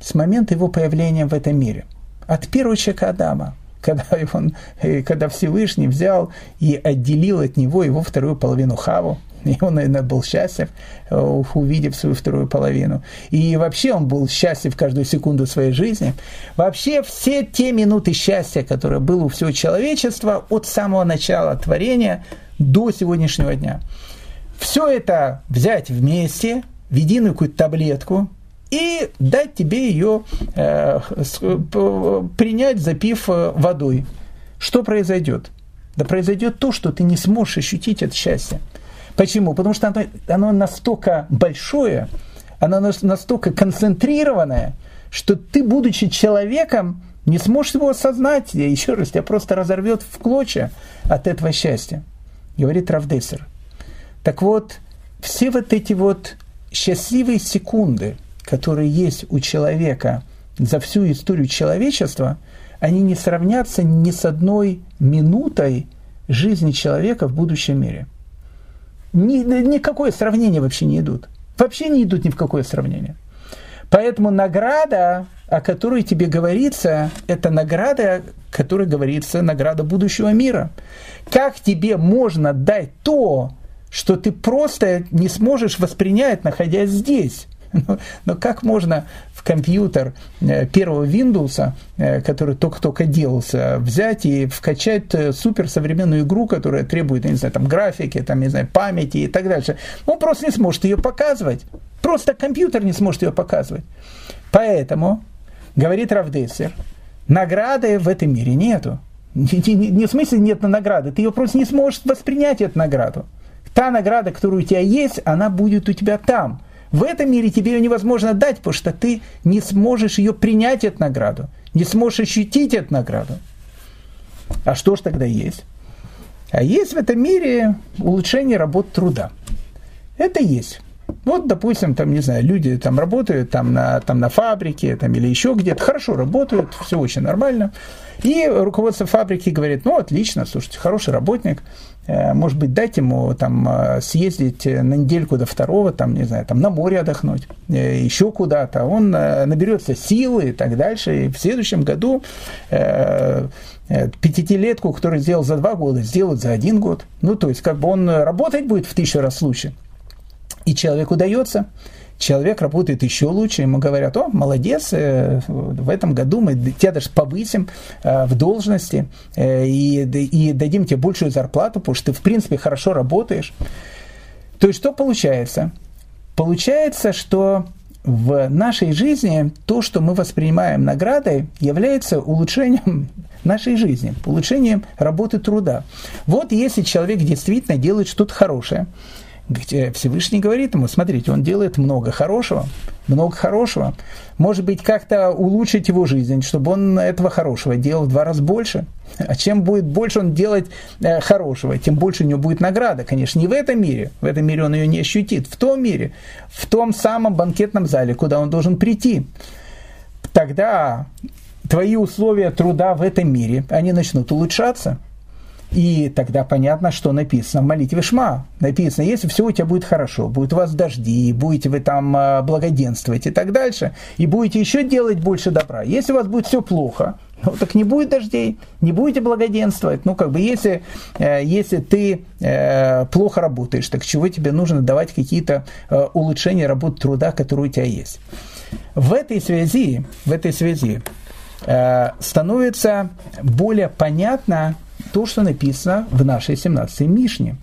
с момента его появления в этом мире, от первого человека Адама, (laughs) когда, он, э, когда Всевышний взял и отделил от него его вторую половину Хаву, (laughs) и он, наверное, был счастлив, э, увидев свою вторую половину. И вообще он был счастлив каждую секунду своей жизни. Вообще все те минуты счастья, которые было у всего человечества от самого начала творения до сегодняшнего дня. Все это взять вместе, в единую какую-то таблетку, и дать тебе ее э, принять, запив э, водой. Что произойдет? Да произойдет то, что ты не сможешь ощутить это счастье. Почему? Потому что оно, оно настолько большое, оно настолько концентрированное, что ты, будучи человеком, не сможешь его осознать. Я еще раз, тебя просто разорвет в клочья от этого счастья. Говорит Равдесер. Так вот, все вот эти вот счастливые секунды, которые есть у человека за всю историю человечества, они не сравнятся ни с одной минутой жизни человека в будущем мире – ни, никакое сравнение вообще не идут. Вообще не идут ни в какое сравнение. Поэтому награда, о которой тебе говорится, это награда, которой говорится, награда будущего мира. Как тебе можно дать то, что ты просто не сможешь воспринять, находясь здесь? Но, но как можно в компьютер э, первого Windows, э, который только-только делался, взять и вкачать э, суперсовременную игру, которая требует, не знаю, там, графики, там, не знаю, памяти и так дальше. Он просто не сможет ее показывать. Просто компьютер не сможет ее показывать. Поэтому, говорит Равдессер, награды в этом мире нету. Не, не, не в смысле нет награды, ты ее просто не сможешь воспринять, эту награду. Та награда, которая у тебя есть, она будет у тебя там – в этом мире тебе ее невозможно дать, потому что ты не сможешь ее принять, эту награду, не сможешь ощутить эту награду. А что ж тогда есть? А есть в этом мире улучшение работы труда. Это есть. Вот, допустим, там, не знаю, люди там работают там на, там на фабрике там, или еще где-то, хорошо работают, все очень нормально. И руководство фабрики говорит, ну, отлично, слушайте, хороший работник, может быть, дать ему там э, съездить на недельку до второго, там, не знаю, там на море отдохнуть, э, еще куда-то, он наберется силы и так дальше, и в следующем году пятитилетку, которую сделал за два года, сделать за один год. Ну, то есть, как бы он работать будет в тысячу раз лучше. И человеку удается человек работает еще лучше, ему говорят, о, молодец, э, в этом году мы тебя даже повысим э, в должности э, и, и дадим тебе большую зарплату, потому что ты, в принципе, хорошо работаешь. То есть, что получается? Получается, что в нашей жизни то, что мы воспринимаем наградой, является улучшением (laughs) нашей жизни, улучшением работы труда. Вот если человек действительно делает что-то хорошее, Всевышний говорит ему, смотрите, он делает много хорошего, много хорошего. Может быть, как-то улучшить его жизнь, чтобы он этого хорошего делал в два раза больше. А чем будет больше он делать э, хорошего, тем больше у него будет награда. Конечно, не в этом мире, в этом мире он ее не ощутит, в том мире, в том самом банкетном зале, куда он должен прийти. Тогда твои условия труда в этом мире, они начнут улучшаться – и тогда понятно, что написано в молитве Шма. Написано, если все у тебя будет хорошо, будет у вас дожди, будете вы там а, благоденствовать и так дальше, и будете еще делать больше добра. Если у вас будет все плохо, ну, так не будет дождей, не будете благоденствовать. Ну, как бы, если, э, если ты э, плохо работаешь, так чего тебе нужно давать какие-то э, улучшения работы труда, которые у тебя есть? В этой связи, в этой связи становится более понятно, то, что написано в нашей 17-й Мишне.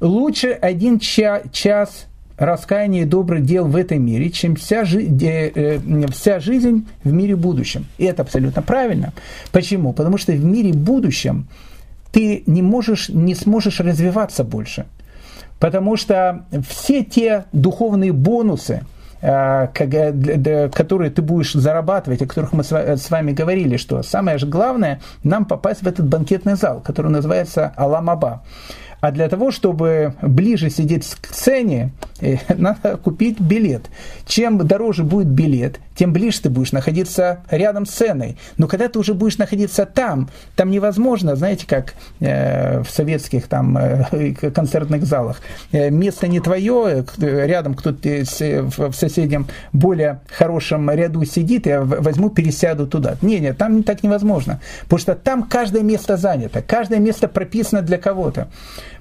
Лучше один ча- час раскаяния и добрых дел в этом мире, чем вся, жи- э, э, вся жизнь в мире будущем. И это абсолютно правильно. Почему? Потому что в мире будущем ты не можешь, не сможешь развиваться больше. Потому что все те духовные бонусы, которые ты будешь зарабатывать, о которых мы с вами говорили, что самое же главное нам попасть в этот банкетный зал, который называется Аламаба. А для того, чтобы ближе сидеть к сцене, э, (laughs) надо купить билет. Чем дороже будет билет, тем ближе ты будешь находиться рядом с сценой. Но когда ты уже будешь находиться там, там невозможно, знаете, как э, в советских там э, (laughs) концертных залах. Э, место не твое, рядом кто-то в соседнем более хорошем ряду сидит, я возьму, пересяду туда. Не, нет, там так невозможно. Потому что там каждое место занято, каждое место прописано для кого-то.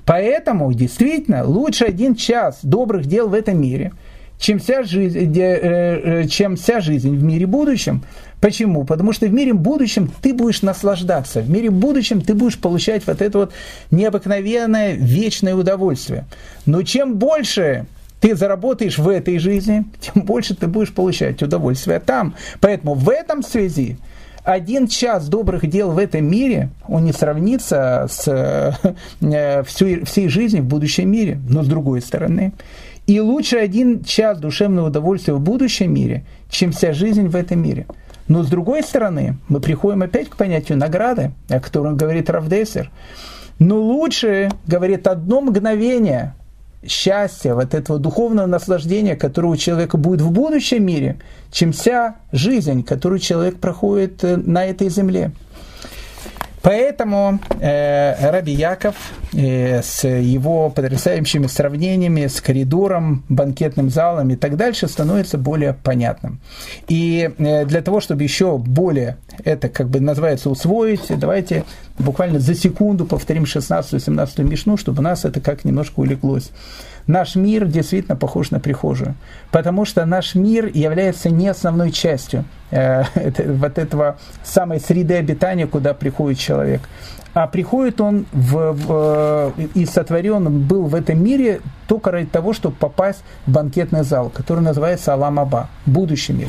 Поэтому действительно лучше один час добрых дел в этом мире, чем вся жизнь, э, э, чем вся жизнь в мире будущем. Почему? Потому что в мире будущем ты будешь наслаждаться, в мире будущем ты будешь получать вот это вот необыкновенное вечное удовольствие. Но чем больше ты заработаешь в этой жизни, тем больше ты будешь получать удовольствие там. Поэтому в этом связи один час добрых дел в этом мире, он не сравнится с э, (laughs) всей, всей жизнью в будущем мире. Но с другой стороны, и лучше один час душевного удовольствия в будущем мире, чем вся жизнь в этом мире. Но с другой стороны, мы приходим опять к понятию награды, о котором говорит Равдесер. Но лучше, говорит, одно мгновение счастья, вот этого духовного наслаждения, которое у человека будет в будущем мире, чем вся жизнь, которую человек проходит э, на этой земле. Поэтому э, Раби Яков э, с его потрясающими сравнениями с коридором, банкетным залом и так дальше становится более понятным. И э, для того, чтобы еще более это как бы называется усвоить, давайте буквально за секунду повторим 16-17 мишну, чтобы нас это как немножко улеглось наш мир действительно похож на прихожую, потому что наш мир является не основной частью э, (laughs) вот этого самой среды обитания, куда приходит человек. А приходит он в, в, и сотворен был в этом мире только ради того, чтобы попасть в банкетный зал, который называется Алам-Аба, будущий мир.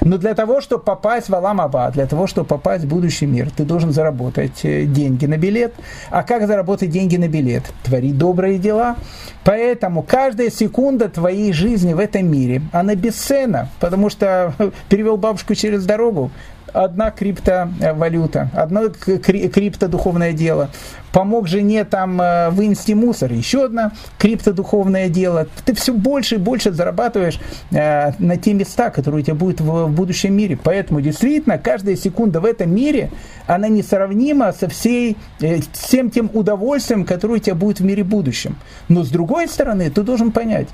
Но для того, чтобы попасть в Алам-Аба, для того, чтобы попасть в будущий мир, ты должен заработать э, деньги на билет. А как заработать деньги на билет? Творить добрые дела. Поэтому каждая секунда твоей жизни в этом мире, она бесценна, потому что (laughs) перевел бабушку через дорогу, одна криптовалюта, одно криптодуховное дело. Помог жене там э, вынести мусор, еще одно криптодуховное дело. Ты все больше и больше зарабатываешь э, на те места, которые у тебя будут в, будущем мире. Поэтому действительно каждая секунда в этом мире, она несравнима со всей, э, всем тем удовольствием, которое у тебя будет в мире будущем. Но с другой стороны, ты должен понять,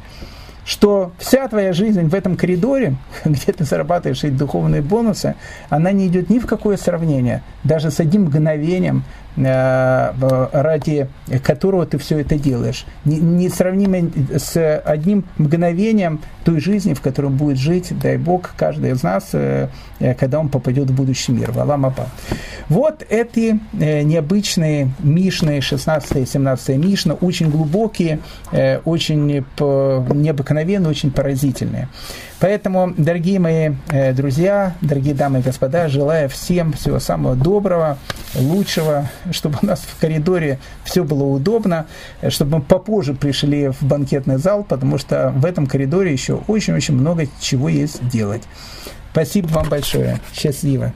что вся твоя жизнь в этом коридоре, (laughs) где ты зарабатываешь эти духовные бонусы, она не идет ни в какое сравнение, даже с одним мгновением ради которого ты все это делаешь. Несравнимо с одним мгновением той жизни, в которой будет жить, дай Бог, каждый из нас, э, э, когда он попадет в будущий мир, в Алам Аба. Вот эти необычные Мишны, 16 и 17 Мишна, очень глубокие, очень необыкновенные, очень поразительные. Поэтому, дорогие мои э, друзья, дорогие дамы и господа, желаю всем всего самого доброго, лучшего, (laughs) чтобы у нас в коридоре все было удобно, чтобы мы попозже пришли в банкетный зал, потому что в этом коридоре еще очень-очень много чего есть делать. Спасибо вам большое. Счастливо.